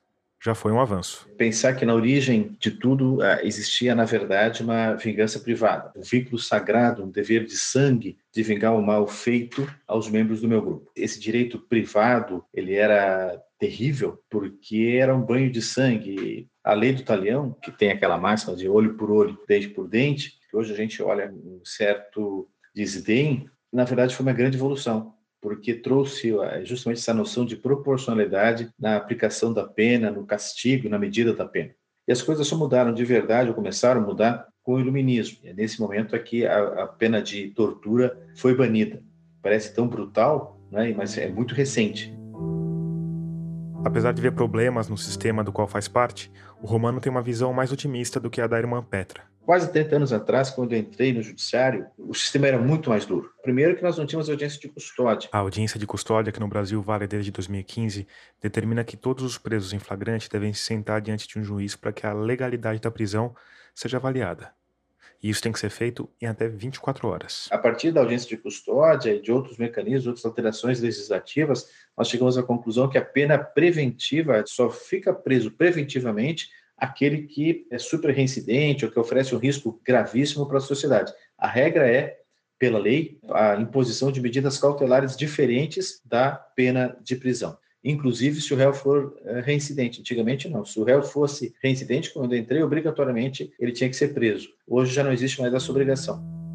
já foi um avanço. Pensar que na origem de tudo ah, existia, na verdade, uma vingança privada, um vínculo sagrado, um dever de sangue de vingar o mal feito aos membros do meu grupo. Esse direito privado, ele era terrível porque era um banho de sangue. A lei do talião, que tem aquela máxima de olho por olho, dente por dente, que hoje a gente olha um certo desdém, na verdade foi uma grande evolução porque trouxe justamente essa noção de proporcionalidade na aplicação da pena, no castigo, na medida da pena. E as coisas só mudaram de verdade, ou começaram a mudar com o iluminismo. E é nesse momento aqui é a, a pena de tortura foi banida. Parece tão brutal, né? mas é muito recente. Apesar de ver problemas no sistema do qual faz parte, o Romano tem uma visão mais otimista do que a da irmã Petra. Quase 30 anos atrás, quando eu entrei no judiciário, o sistema era muito mais duro. Primeiro que nós não tínhamos audiência de custódia. A audiência de custódia, que no Brasil vale desde 2015, determina que todos os presos em flagrante devem se sentar diante de um juiz para que a legalidade da prisão seja avaliada. E isso tem que ser feito em até 24 horas. A partir da audiência de custódia e de outros mecanismos, outras alterações legislativas, nós chegamos à conclusão que a pena preventiva só fica preso preventivamente aquele que é super reincidente ou que oferece um risco gravíssimo para a sociedade. A regra é, pela lei, a imposição de medidas cautelares diferentes da pena de prisão. inclusive se o réu for é, reincidente. Antigamente não. Se o réu fosse reincidente, quando eu entrei, obrigatoriamente ele tinha que ser preso. Hoje já não existe mais essa obrigação.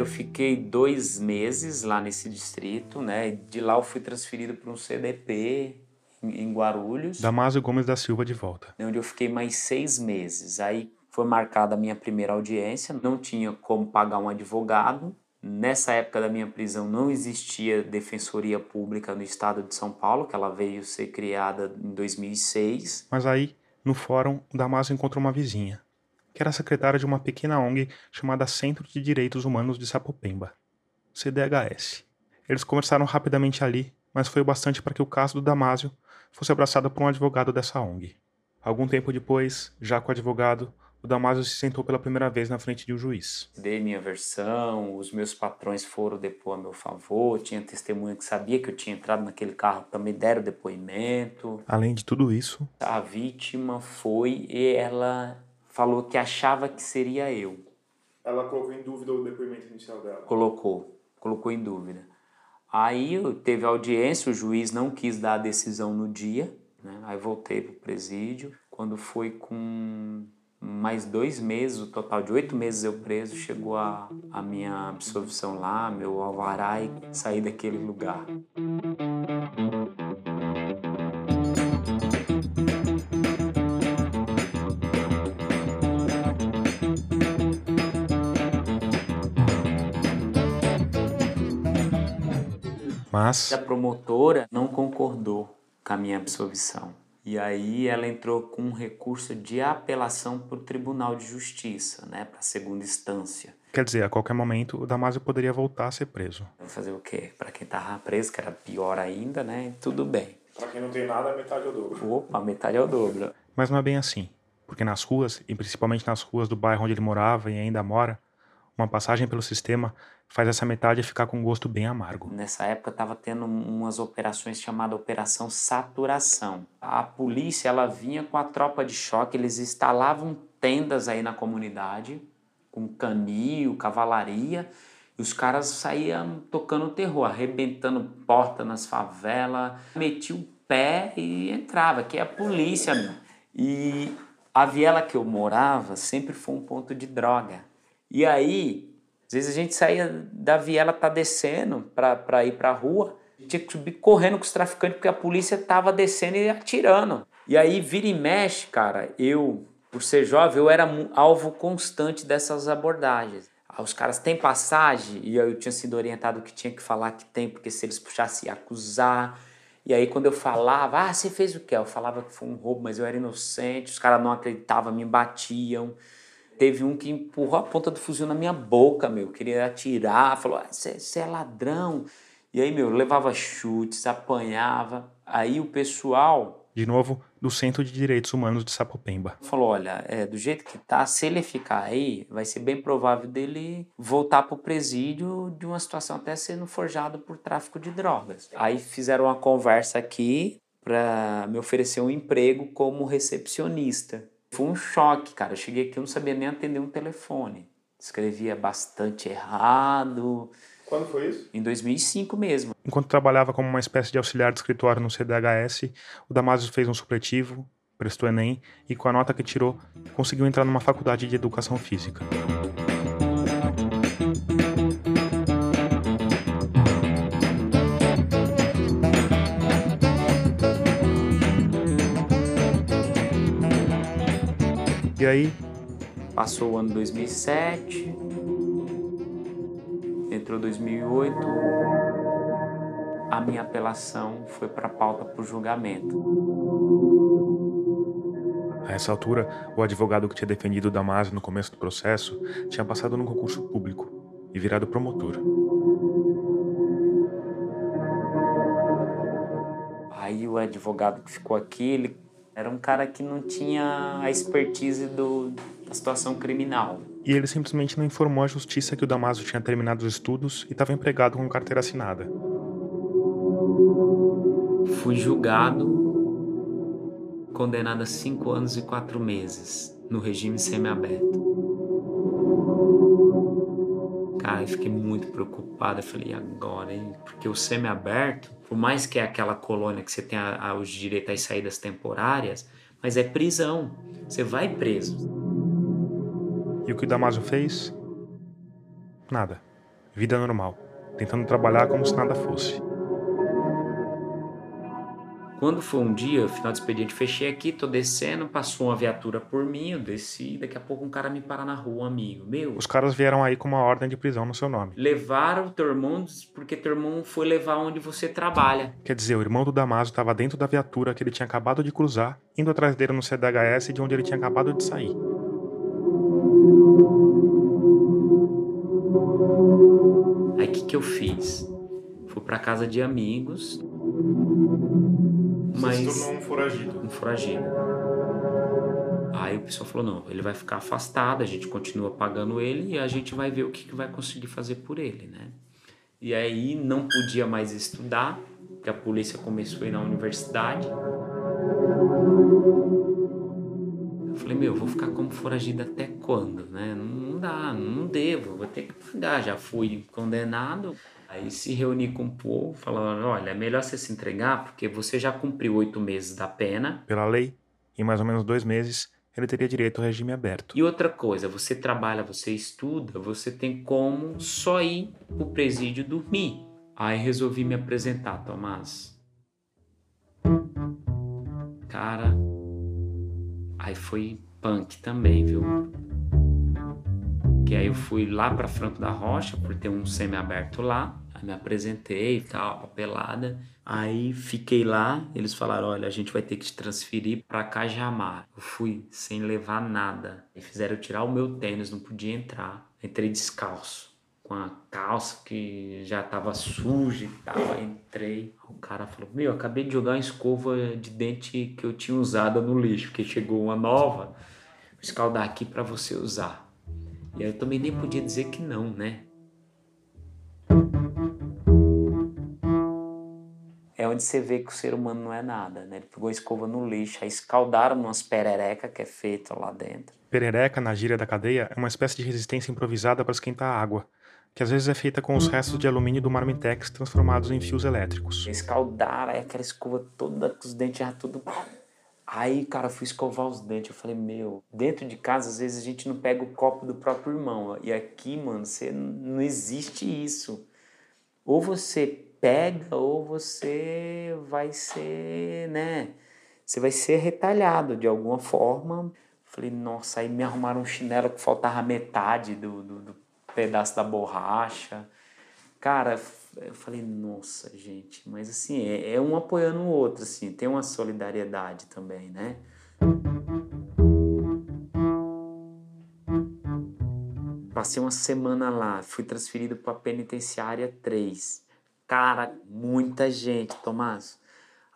Eu fiquei dois meses lá nesse distrito, né? De lá eu fui transferido para um CDP em Guarulhos. Damásio Gomes da Silva de volta. Onde eu fiquei mais seis meses. Aí foi marcada a minha primeira audiência, não tinha como pagar um advogado. Nessa época da minha prisão não existia defensoria pública no estado de São Paulo, que ela veio ser criada em 2006. Mas aí, no fórum, Damásio encontrou uma vizinha, que era secretária de uma pequena ONG chamada Centro de Direitos Humanos de Sapopemba, CDHS. Eles conversaram rapidamente ali, mas foi o bastante para que o caso do Damásio fosse abraçado por um advogado dessa ONG. Algum tempo depois, já com o advogado, o Damásio se sentou pela primeira vez na frente de um juiz. Dei minha versão, os meus patrões foram depor a meu favor, tinha testemunha que sabia que eu tinha entrado naquele carro, também deram depoimento. Além de tudo isso, a vítima foi e ela falou que achava que seria eu. Ela colocou em dúvida o depoimento inicial dela? Colocou, colocou em dúvida. Aí teve audiência, o juiz não quis dar a decisão no dia, né? aí voltei para o presídio. Quando foi com mais dois meses, o total de oito meses eu preso, chegou a, a minha absolvição lá, meu alvará e saí daquele lugar. Mas a promotora não concordou com a minha absolvição. E aí ela entrou com um recurso de apelação para o Tribunal de Justiça, né, para a segunda instância. Quer dizer, a qualquer momento o Damásio poderia voltar a ser preso. Fazer o quê? Para quem estava preso, que era pior ainda, né? Tudo bem. Para quem não tem nada, metade é o dobro. Opa, metade é o dobro. Mas não é bem assim, porque nas ruas, e principalmente nas ruas do bairro onde ele morava e ainda mora, uma passagem pelo sistema faz essa metade ficar com um gosto bem amargo. Nessa época estava tendo umas operações chamadas Operação Saturação. A polícia ela vinha com a tropa de choque, eles instalavam tendas aí na comunidade, com canil, cavalaria, e os caras saíam tocando terror, arrebentando porta nas favelas, metia o pé e entrava, que é a polícia, meu. E a viela que eu morava sempre foi um ponto de droga. E aí, às vezes a gente saía da viela, tá descendo para ir para a rua, tinha que subir correndo com os traficantes porque a polícia tava descendo e atirando. E aí vira e mexe, cara, eu, por ser jovem, eu era alvo constante dessas abordagens. Ah, os caras têm passagem e eu tinha sido orientado que tinha que falar que tem, porque se eles puxassem ia acusar. E aí quando eu falava, ah, você fez o quê? Eu falava que foi um roubo, mas eu era inocente, os caras não acreditavam, me batiam. Teve um que empurrou a ponta do fuzil na minha boca, meu. Queria atirar, falou: você ah, é ladrão. E aí, meu, levava chutes, apanhava. Aí o pessoal. De novo, do Centro de Direitos Humanos de Sapopemba. Falou: olha, é, do jeito que tá, se ele ficar aí, vai ser bem provável dele voltar pro presídio de uma situação até sendo forjado por tráfico de drogas. Aí fizeram uma conversa aqui para me oferecer um emprego como recepcionista. Foi um choque, cara. Eu cheguei aqui, eu não sabia nem atender um telefone. Escrevia bastante errado. Quando foi isso? Em 2005 mesmo. Enquanto trabalhava como uma espécie de auxiliar de escritório no CDHS, o Damásio fez um supletivo, prestou Enem e, com a nota que tirou, conseguiu entrar numa faculdade de educação física. E aí? Passou o ano 2007, entrou 2008, a minha apelação foi para a pauta para o julgamento. A essa altura, o advogado que tinha defendido Damasio no começo do processo tinha passado num concurso público e virado promotor. Aí o advogado que ficou aqui, ele era um cara que não tinha a expertise do, da situação criminal. E ele simplesmente não informou à justiça que o Damaso tinha terminado os estudos e estava empregado com carteira assinada. Fui julgado, condenado a cinco anos e quatro meses. no regime semiaberto. Cara, eu fiquei muito preocupado. Eu falei, agora, hein? Porque o semiaberto, por mais que é aquela colônia que você tem os direitos às saídas temporárias, mas é prisão. Você vai preso. E o que o Damaso fez? Nada. Vida normal. Tentando trabalhar como se nada fosse. Quando foi um dia, final do expediente, fechei aqui, tô descendo, passou uma viatura por mim, eu desci, daqui a pouco um cara me para na rua, um amigo. Meu. Os caras vieram aí com uma ordem de prisão no seu nome. Levaram o teu irmão porque teu irmão foi levar onde você trabalha. Quer dizer, o irmão do Damaso estava dentro da viatura que ele tinha acabado de cruzar, indo atrás dele no CDHS de onde ele tinha acabado de sair. Aí o que, que eu fiz? Fui pra casa de amigos mas se tornou um foragido. Um foragido. Aí o pessoal falou: não, ele vai ficar afastado, a gente continua pagando ele e a gente vai ver o que, que vai conseguir fazer por ele, né? E aí não podia mais estudar, porque a polícia começou a ir na universidade. Eu falei, meu, vou ficar como foragido até quando, né? Não dá, não devo, vou ter que pagar, já fui condenado. Aí se reuni com o povo, falando: olha, é melhor você se entregar porque você já cumpriu oito meses da pena. Pela lei, em mais ou menos dois meses, ele teria direito ao regime aberto. E outra coisa, você trabalha, você estuda, você tem como só ir pro presídio dormir. Aí resolvi me apresentar, Tomás. Cara, aí foi punk também, viu? Que aí eu fui lá para Franco da Rocha, por ter um semi-aberto lá. Aí me apresentei e tal, papelada. Aí fiquei lá, eles falaram: olha, a gente vai ter que te transferir para Cajamar. Eu fui sem levar nada. E fizeram eu tirar o meu tênis, não podia entrar. Entrei descalço, com a calça que já tava suja e tal. Entrei. O cara falou: Meu, acabei de jogar uma escova de dente que eu tinha usado no lixo, porque chegou uma nova. Vou escaldar aqui para você usar. E aí eu também nem podia dizer que não, né? É onde você vê que o ser humano não é nada, né? Ele pegou a escova no lixo, aí escaldaram umas perereca que é feita lá dentro. Perereca, na gíria da cadeia, é uma espécie de resistência improvisada para esquentar a água, que às vezes é feita com os restos de alumínio do marmitex transformados em fios elétricos. Escaldaram, aí aquela escova toda, com os dentes já tudo Aí, cara, fui escovar os dentes. Eu falei, meu, dentro de casa, às vezes a gente não pega o copo do próprio irmão. E aqui, mano, você não existe isso. Ou você pega, ou você vai ser, né? Você vai ser retalhado de alguma forma. Falei, nossa, aí me arrumaram um chinelo que faltava metade do, do, do pedaço da borracha. Cara, eu falei, nossa, gente, mas assim, é, é um apoiando o outro, assim, tem uma solidariedade também, né? Passei uma semana lá, fui transferido para a penitenciária 3. Cara, muita gente, Tomás.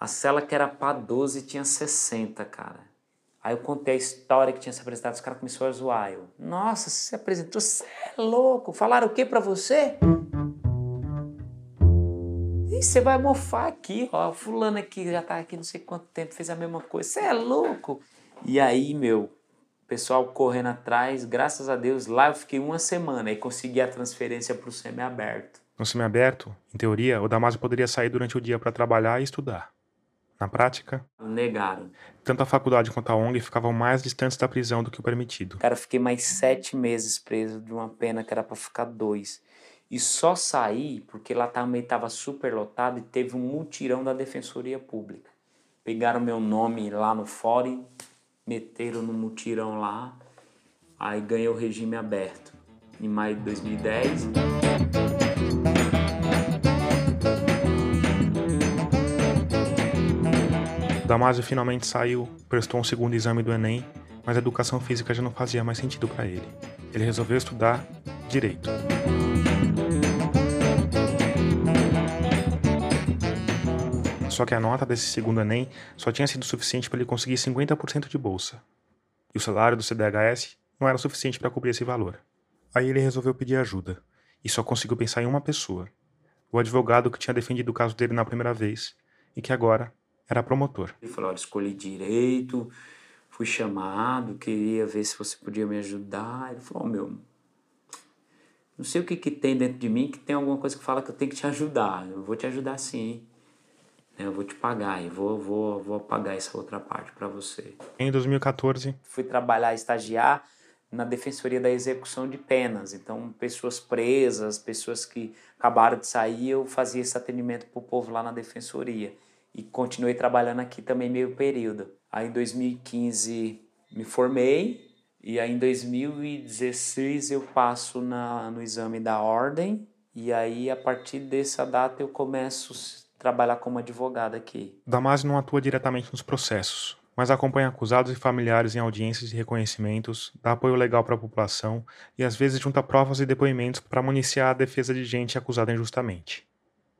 A cela que era para 12 tinha 60, cara. Aí eu contei a história que tinha se apresentado, os caras começaram a zoar. Eu, nossa, você se apresentou, você é louco. Falaram o que para você? você vai mofar aqui, ó. Fulano aqui já tá aqui não sei quanto tempo, fez a mesma coisa. Você é louco? E aí, meu, pessoal correndo atrás, graças a Deus, lá eu fiquei uma semana e consegui a transferência para o semiaberto. No semiaberto, em teoria, o Damásio poderia sair durante o dia para trabalhar e estudar. Na prática, negaram. Tanto a faculdade quanto a ONG ficavam mais distantes da prisão do que o permitido. Cara, eu fiquei mais sete meses preso de uma pena que era para ficar dois e só saí porque lá também estava super lotado e teve um mutirão da Defensoria Pública. Pegaram meu nome lá no fórum, meteram no mutirão lá, aí ganhei o regime aberto em maio de 2010. Damásio finalmente saiu, prestou um segundo exame do Enem, mas a educação física já não fazia mais sentido para ele. Ele resolveu estudar direito. Só que a nota desse segundo Enem só tinha sido suficiente para ele conseguir 50% de bolsa. E o salário do CDHS não era suficiente para cobrir esse valor. Aí ele resolveu pedir ajuda, e só conseguiu pensar em uma pessoa: o advogado que tinha defendido o caso dele na primeira vez e que agora era promotor. Ele falou: olha, escolhi direito, fui chamado, queria ver se você podia me ajudar. Ele falou: oh, meu, não sei o que, que tem dentro de mim que tem alguma coisa que fala que eu tenho que te ajudar. Eu vou te ajudar sim. Eu vou te pagar e vou, vou, vou pagar essa outra parte para você. Em 2014, fui trabalhar, estagiar na Defensoria da Execução de Penas. Então, pessoas presas, pessoas que acabaram de sair, eu fazia esse atendimento para o povo lá na Defensoria. E continuei trabalhando aqui também meio período. Aí, em 2015, me formei. E aí, em 2016, eu passo na, no exame da ordem. E aí, a partir dessa data, eu começo a trabalhar como advogada aqui. Damasio não atua diretamente nos processos, mas acompanha acusados e familiares em audiências de reconhecimentos, dá apoio legal para a população e às vezes junta provas e depoimentos para municiar a defesa de gente acusada injustamente.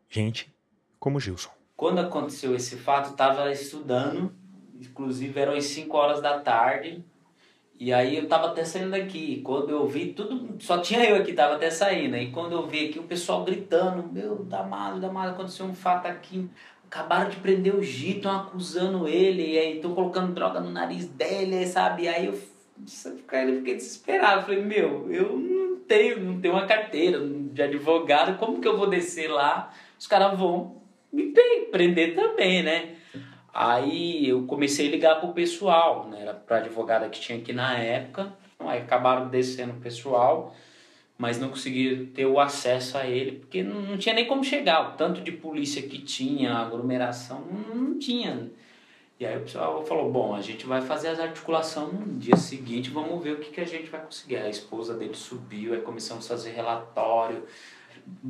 Gente como Gilson. Quando aconteceu esse fato, estava estudando, inclusive eram as 5 horas da tarde, e aí eu tava até saindo daqui. Quando eu vi tudo, só tinha eu aqui, tava até saindo. E quando eu vi aqui o pessoal gritando, meu, Damado, Damado, aconteceu um fato aqui acabaram de prender o Gito, estão acusando ele, e aí estão colocando droga no nariz dele, sabe? E aí eu, eu fiquei desesperado. Falei, meu, eu não tenho, não tenho uma carteira de advogado, como que eu vou descer lá? Os caras vão me prender também, né? Aí eu comecei a ligar pro pessoal, né? Era pra advogada que tinha aqui na época. Aí acabaram descendo o pessoal mas não conseguia ter o acesso a ele, porque não, tinha nem como chegar. O tanto de polícia que tinha, aglomeração, não, tinha. E aí o pessoal falou: bom, a gente vai fazer as articulações no dia seguinte, vamos ver o que, que a gente vai conseguir. A esposa dele subiu, a fazer relatório,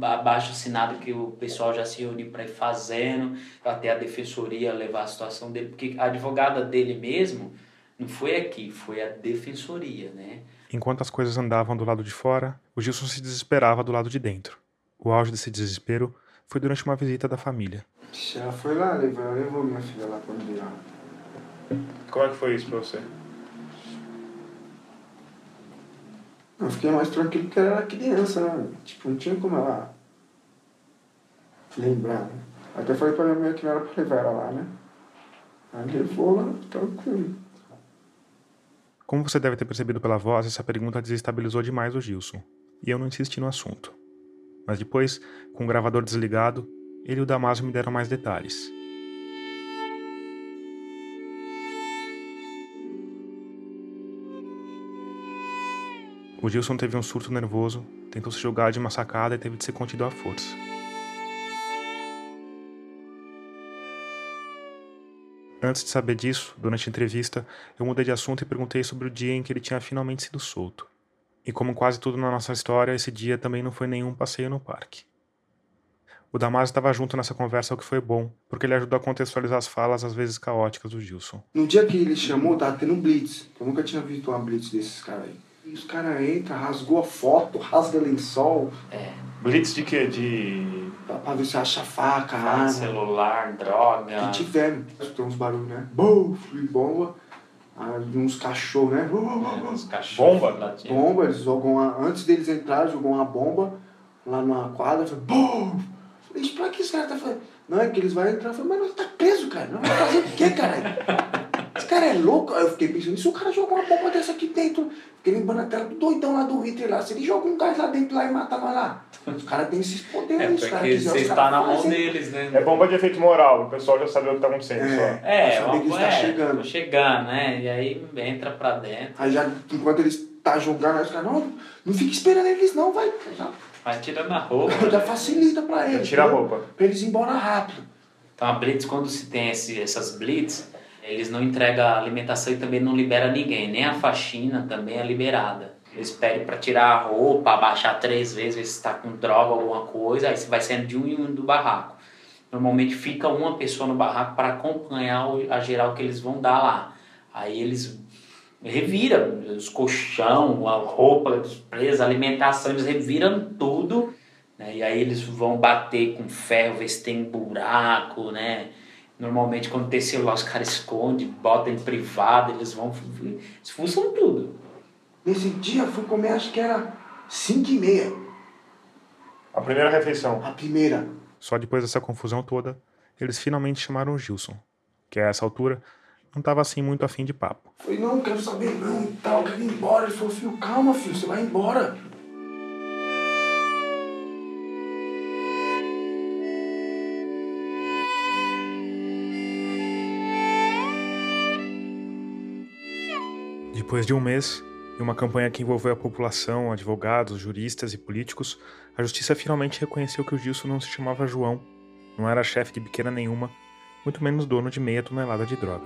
abaixo assinado que o pessoal já se reuniu para ir fazendo, até a defensoria levar a situação dele, porque a advogada dele mesmo não foi aqui, foi a defensoria, né? Enquanto as coisas andavam do lado de fora, o Gilson se desesperava do lado de dentro. O auge desse desespero foi durante uma visita da família. Ela foi lá, levou, levou minha filha lá para lá. Como é que foi isso para você? Eu fiquei mais tranquilo porque era criança, né? Tipo, não tinha como ela lembrar, né? Até falei pra minha mãe que não era pra levar ela lá, né? Aí levou lá, tranquilo. Como você deve ter percebido pela voz, essa pergunta desestabilizou demais o Gilson, e eu não insisti no assunto. Mas depois, com o gravador desligado, ele e o Damásio me deram mais detalhes. O Gilson teve um surto nervoso, tentou se jogar de uma sacada e teve de ser contido à força. Antes de saber disso, durante a entrevista, eu mudei de assunto e perguntei sobre o dia em que ele tinha finalmente sido solto. E como quase tudo na nossa história, esse dia também não foi nenhum passeio no parque. O Damasio estava junto nessa conversa, o que foi bom, porque ele ajudou a contextualizar as falas, às vezes caóticas, do Gilson. No dia que ele chamou, tava tendo um blitz. Eu nunca tinha visto uma blitz desses caras aí. E os caras entram, rasgou a foto, rasga lençol. É. Blitz de quê? De Pra, pra ver se acha faca, Faca, arma. celular, droga. Que tiver. Tem uns barulhos, né? Buf, e bomba. Aí uns cachorros, né? É, uns cachorros Bomba? latindo. Bomba, eles jogam uma, Antes deles entrarem, jogam uma bomba lá numa quadra. Falei, bum! Falei, pra que esse cara tá fazendo? Não, é que eles vão entrar. Eu falei, mas nós tá preso, cara. Nós vai fazer o quê, caralho? Esse cara é louco. Aí eu fiquei pensando, se o cara jogar uma bomba dessa aqui dentro? Fiquei lembrando aquela do doidão lá do Hitler lá. Se ele joga um gás lá dentro lá e mata nós lá. Os caras têm esses poderes, É, os caras quiser, você está na mão deles, né? É bomba de efeito moral, o pessoal já sabe o que tá acontecendo. É. Só. É, saber que está é, chegando. chegando, né? E aí entra pra dentro, Aí já, enquanto eles tá jogando, aí os caras, não, não fica esperando eles não, vai. Já, vai tirando a roupa. já facilita pra eles. Tira a roupa. Pra eles ir embora rápido. Então a Blitz, quando se tem esse, essas Blitz, eles não entregam alimentação e também não libera ninguém. Nem a faxina também é liberada. Eles pedem para tirar a roupa, abaixar três vezes, ver se está com droga, alguma coisa. Aí você vai saindo de um em um do barraco. Normalmente fica uma pessoa no barraco para acompanhar a geral que eles vão dar lá. Aí eles reviram os colchão, a roupa presa, a alimentação, eles reviram tudo. Né? E aí eles vão bater com ferro, ver se tem buraco, né? Normalmente quando tem celular os caras escondem, botam em privado, eles vão. Eles fuçam tudo. Nesse dia fui comer, acho que era 5 e meia. A primeira refeição. A primeira. Só depois dessa confusão toda, eles finalmente chamaram o Gilson, que a essa altura não estava assim muito afim de papo. Falei, não, não quero saber não e tal, quero ir embora. Ele falou, filho, calma, filho, você vai embora. Depois de um mês, e uma campanha que envolveu a população, advogados, juristas e políticos, a justiça finalmente reconheceu que o Gilson não se chamava João, não era chefe de biqueira nenhuma, muito menos dono de meia tonelada de droga.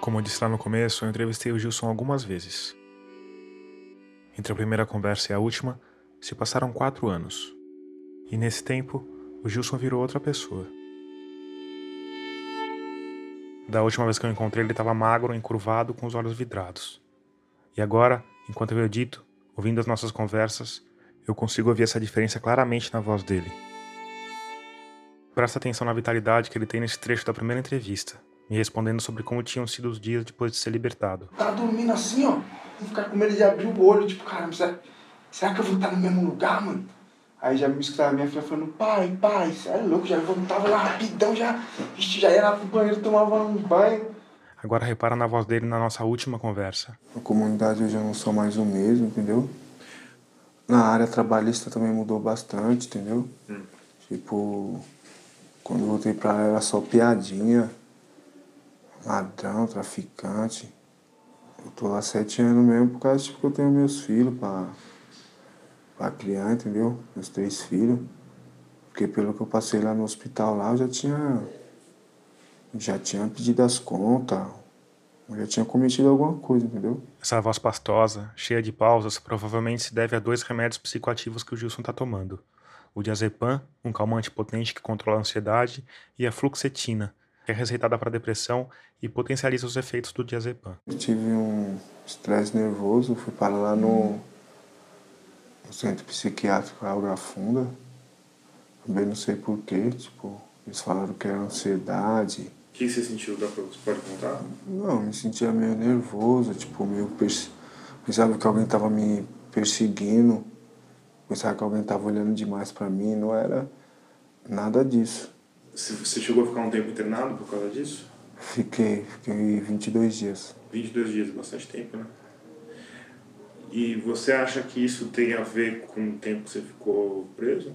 Como eu disse lá no começo, eu entrevistei o Gilson algumas vezes. Entre a primeira conversa e a última, se passaram quatro anos. E nesse tempo, o Gilson virou outra pessoa. Da última vez que eu encontrei, ele estava magro, encurvado, com os olhos vidrados. E agora, enquanto eu edito, ouvindo as nossas conversas, eu consigo ouvir essa diferença claramente na voz dele. Presta atenção na vitalidade que ele tem nesse trecho da primeira entrevista, me respondendo sobre como tinham sido os dias depois de ser libertado. Tá dormindo assim, ó. Vou ficar com medo de abrir o olho, tipo, caramba, será, será que eu vou estar no mesmo lugar, mano? Aí já me escutava minha filha falando, pai, pai, você é louco, já voltava lá rapidão, já, já ia lá pro banheiro, tomava um banho. Agora repara na voz dele na nossa última conversa. A comunidade hoje eu não sou mais o mesmo, entendeu? Na área trabalhista também mudou bastante, entendeu? Hum. Tipo, quando eu voltei pra lá era só piadinha, ladrão, traficante. Eu tô lá sete anos mesmo por causa tipo, que eu tenho meus filhos pra para criar, entendeu? Meus três filhos. Porque pelo que eu passei lá no hospital lá, eu já tinha. Já tinha pedido as contas. Eu já tinha cometido alguma coisa, entendeu? Essa voz pastosa, cheia de pausas, provavelmente se deve a dois remédios psicoativos que o Gilson tá tomando. O diazepam, um calmante potente que controla a ansiedade, e a fluoxetina, que é receitada para depressão e potencializa os efeitos do diazepam. Eu tive um estresse nervoso, fui para lá no no centro psiquiátrico Água Funda. Também não sei porquê, tipo, eles falaram que era ansiedade. O que você sentiu? Dá pra, você pode contar? Não, me sentia meio nervoso, tipo, meio. Pers... Pensava que alguém tava me perseguindo, pensava que alguém tava olhando demais para mim, não era nada disso. Você chegou a ficar um tempo internado por causa disso? Fiquei, fiquei 22 dias. 22 dias, bastante tempo, né? E você acha que isso tem a ver com o tempo que você ficou preso?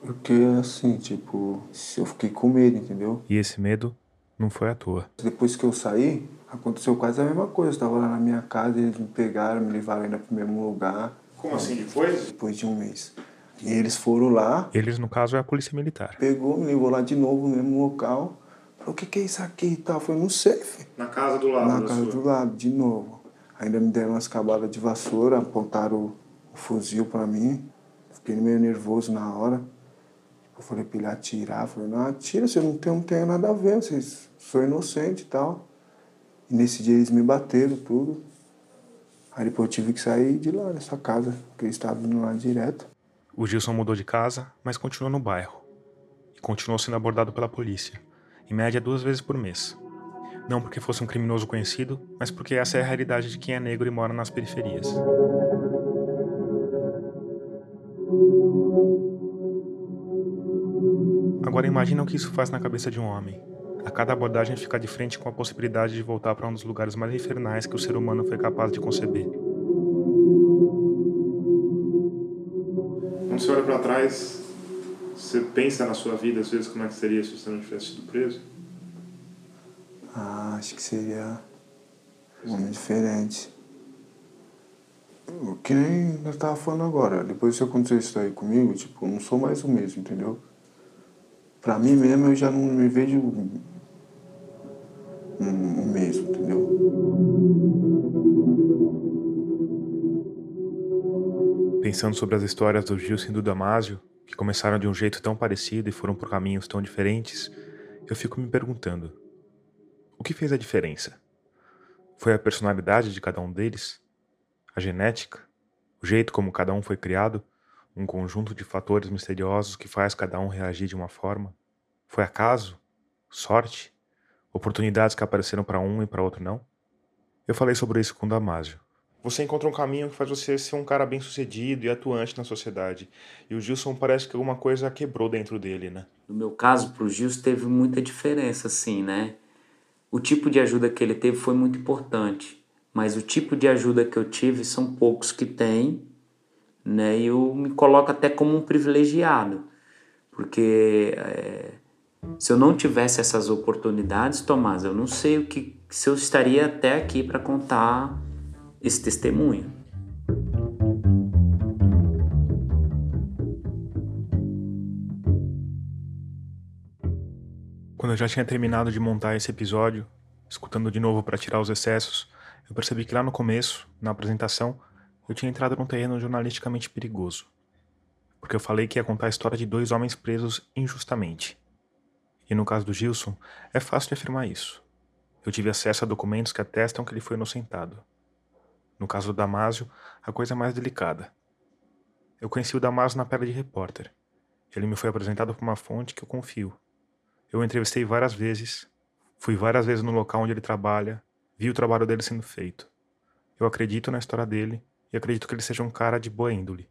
Porque, assim, tipo, eu fiquei com medo, entendeu? E esse medo não foi à toa. Depois que eu saí, aconteceu quase a mesma coisa. Eu estava lá na minha casa, eles me pegaram, me levaram ainda para o mesmo lugar. Como assim, depois? Depois de um mês. E eles foram lá. Eles, no caso, é a polícia militar. Pegou, me levou lá de novo no mesmo local. Falou, o que, que é isso aqui e tal? Foi no safe. Na casa do lado Na casa sua. do lado, de novo. Ainda me deram umas cabadas de vassoura, apontaram o, fuzil para mim. Fiquei meio nervoso na hora. Eu falei pra ele atirar. Falei, não, atira, você não tem, não tem nada a ver, vocês sou inocente e tal. E nesse dia eles me bateram tudo. Aí depois eu tive que sair de lá, dessa casa, porque eles estavam indo lá direto. O Gilson mudou de casa, mas continuou no bairro. E continuou sendo abordado pela polícia, em média duas vezes por mês. Não porque fosse um criminoso conhecido, mas porque essa é a realidade de quem é negro e mora nas periferias. Agora imagina o que isso faz na cabeça de um homem. A cada abordagem fica de frente com a possibilidade de voltar para um dos lugares mais infernais que o ser humano foi capaz de conceber. Quando você olha para trás, você pensa na sua vida, às vezes, como é que seria se você não tivesse sido preso? Ah, acho que seria um homem diferente. O que nem nós tava falando agora. Depois que aconteceu isso aí comigo, tipo, eu não sou mais o mesmo, entendeu? Pra mim mesmo, eu já não me vejo o mesmo, entendeu? Pensando sobre as histórias do Gilson e do Damásio, que começaram de um jeito tão parecido e foram por caminhos tão diferentes, eu fico me perguntando: o que fez a diferença? Foi a personalidade de cada um deles? A genética? O jeito como cada um foi criado? Um conjunto de fatores misteriosos que faz cada um reagir de uma forma? Foi acaso? Sorte? Oportunidades que apareceram para um e para outro não? Eu falei sobre isso com Damásio. você encontra um caminho que faz você ser um cara bem sucedido e atuante na sociedade. E o Gilson parece que alguma coisa quebrou dentro dele, né? No meu caso, pro Gilson teve muita diferença, assim, né? O tipo de ajuda que ele teve foi muito importante, mas o tipo de ajuda que eu tive são poucos que têm, né? E eu me coloco até como um privilegiado, porque é, se eu não tivesse essas oportunidades, Tomás, eu não sei o que se eu estaria até aqui para contar esse testemunho. Quando eu já tinha terminado de montar esse episódio, escutando de novo para tirar os excessos, eu percebi que lá no começo, na apresentação, eu tinha entrado num terreno jornalisticamente perigoso. Porque eu falei que ia contar a história de dois homens presos injustamente. E no caso do Gilson, é fácil de afirmar isso. Eu tive acesso a documentos que atestam que ele foi inocentado. No caso do Damásio, a coisa é mais delicada. Eu conheci o Damásio na pele de repórter. Ele me foi apresentado por uma fonte que eu confio. Eu entrevistei várias vezes, fui várias vezes no local onde ele trabalha, vi o trabalho dele sendo feito. Eu acredito na história dele e acredito que ele seja um cara de boa índole.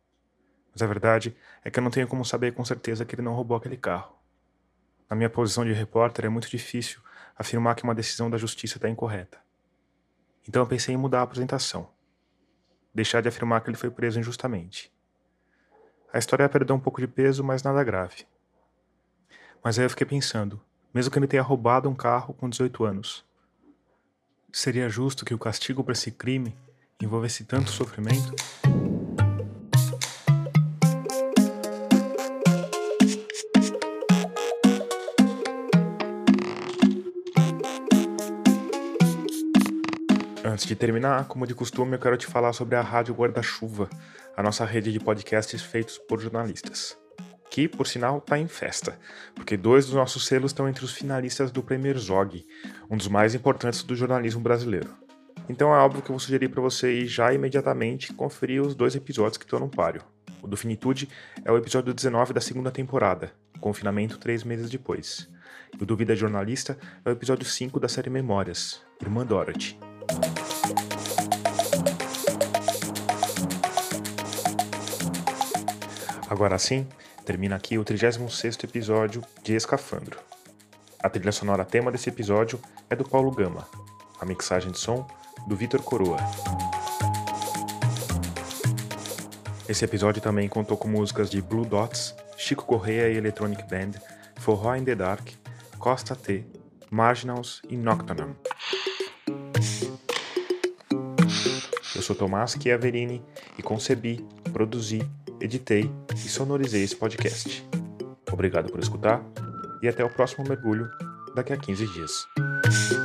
Mas a verdade é que eu não tenho como saber com certeza que ele não roubou aquele carro. Na minha posição de repórter é muito difícil afirmar que uma decisão da justiça está incorreta. Então eu pensei em mudar a apresentação deixar de afirmar que ele foi preso injustamente. A história perdeu um pouco de peso, mas nada grave. Mas aí eu fiquei pensando, mesmo que ele tenha roubado um carro com 18 anos, seria justo que o castigo para esse crime envolvesse tanto sofrimento? Antes de terminar, como de costume, eu quero te falar sobre a Rádio Guarda-Chuva, a nossa rede de podcasts feitos por jornalistas. Que, por sinal, está em festa, porque dois dos nossos selos estão entre os finalistas do Premier Zog, um dos mais importantes do jornalismo brasileiro. Então é óbvio que eu vou sugerir para você ir já imediatamente conferir os dois episódios que estão no páreo. O do Finitude é o episódio 19 da segunda temporada, confinamento três meses depois. E o do Vida Jornalista é o episódio 5 da série Memórias, Irmã Dorothy. Agora sim, termina aqui o 36º episódio de Escafandro. A trilha sonora tema desse episódio é do Paulo Gama, a mixagem de som do Vitor Coroa. Esse episódio também contou com músicas de Blue Dots, Chico Correa e Electronic Band, Forró in the Dark, Costa T, Marginals e Nocturnum. Eu sou Tomás Chiaverini e concebi, produzi editei e sonorizei esse podcast. Obrigado por escutar e até o próximo mergulho daqui a 15 dias.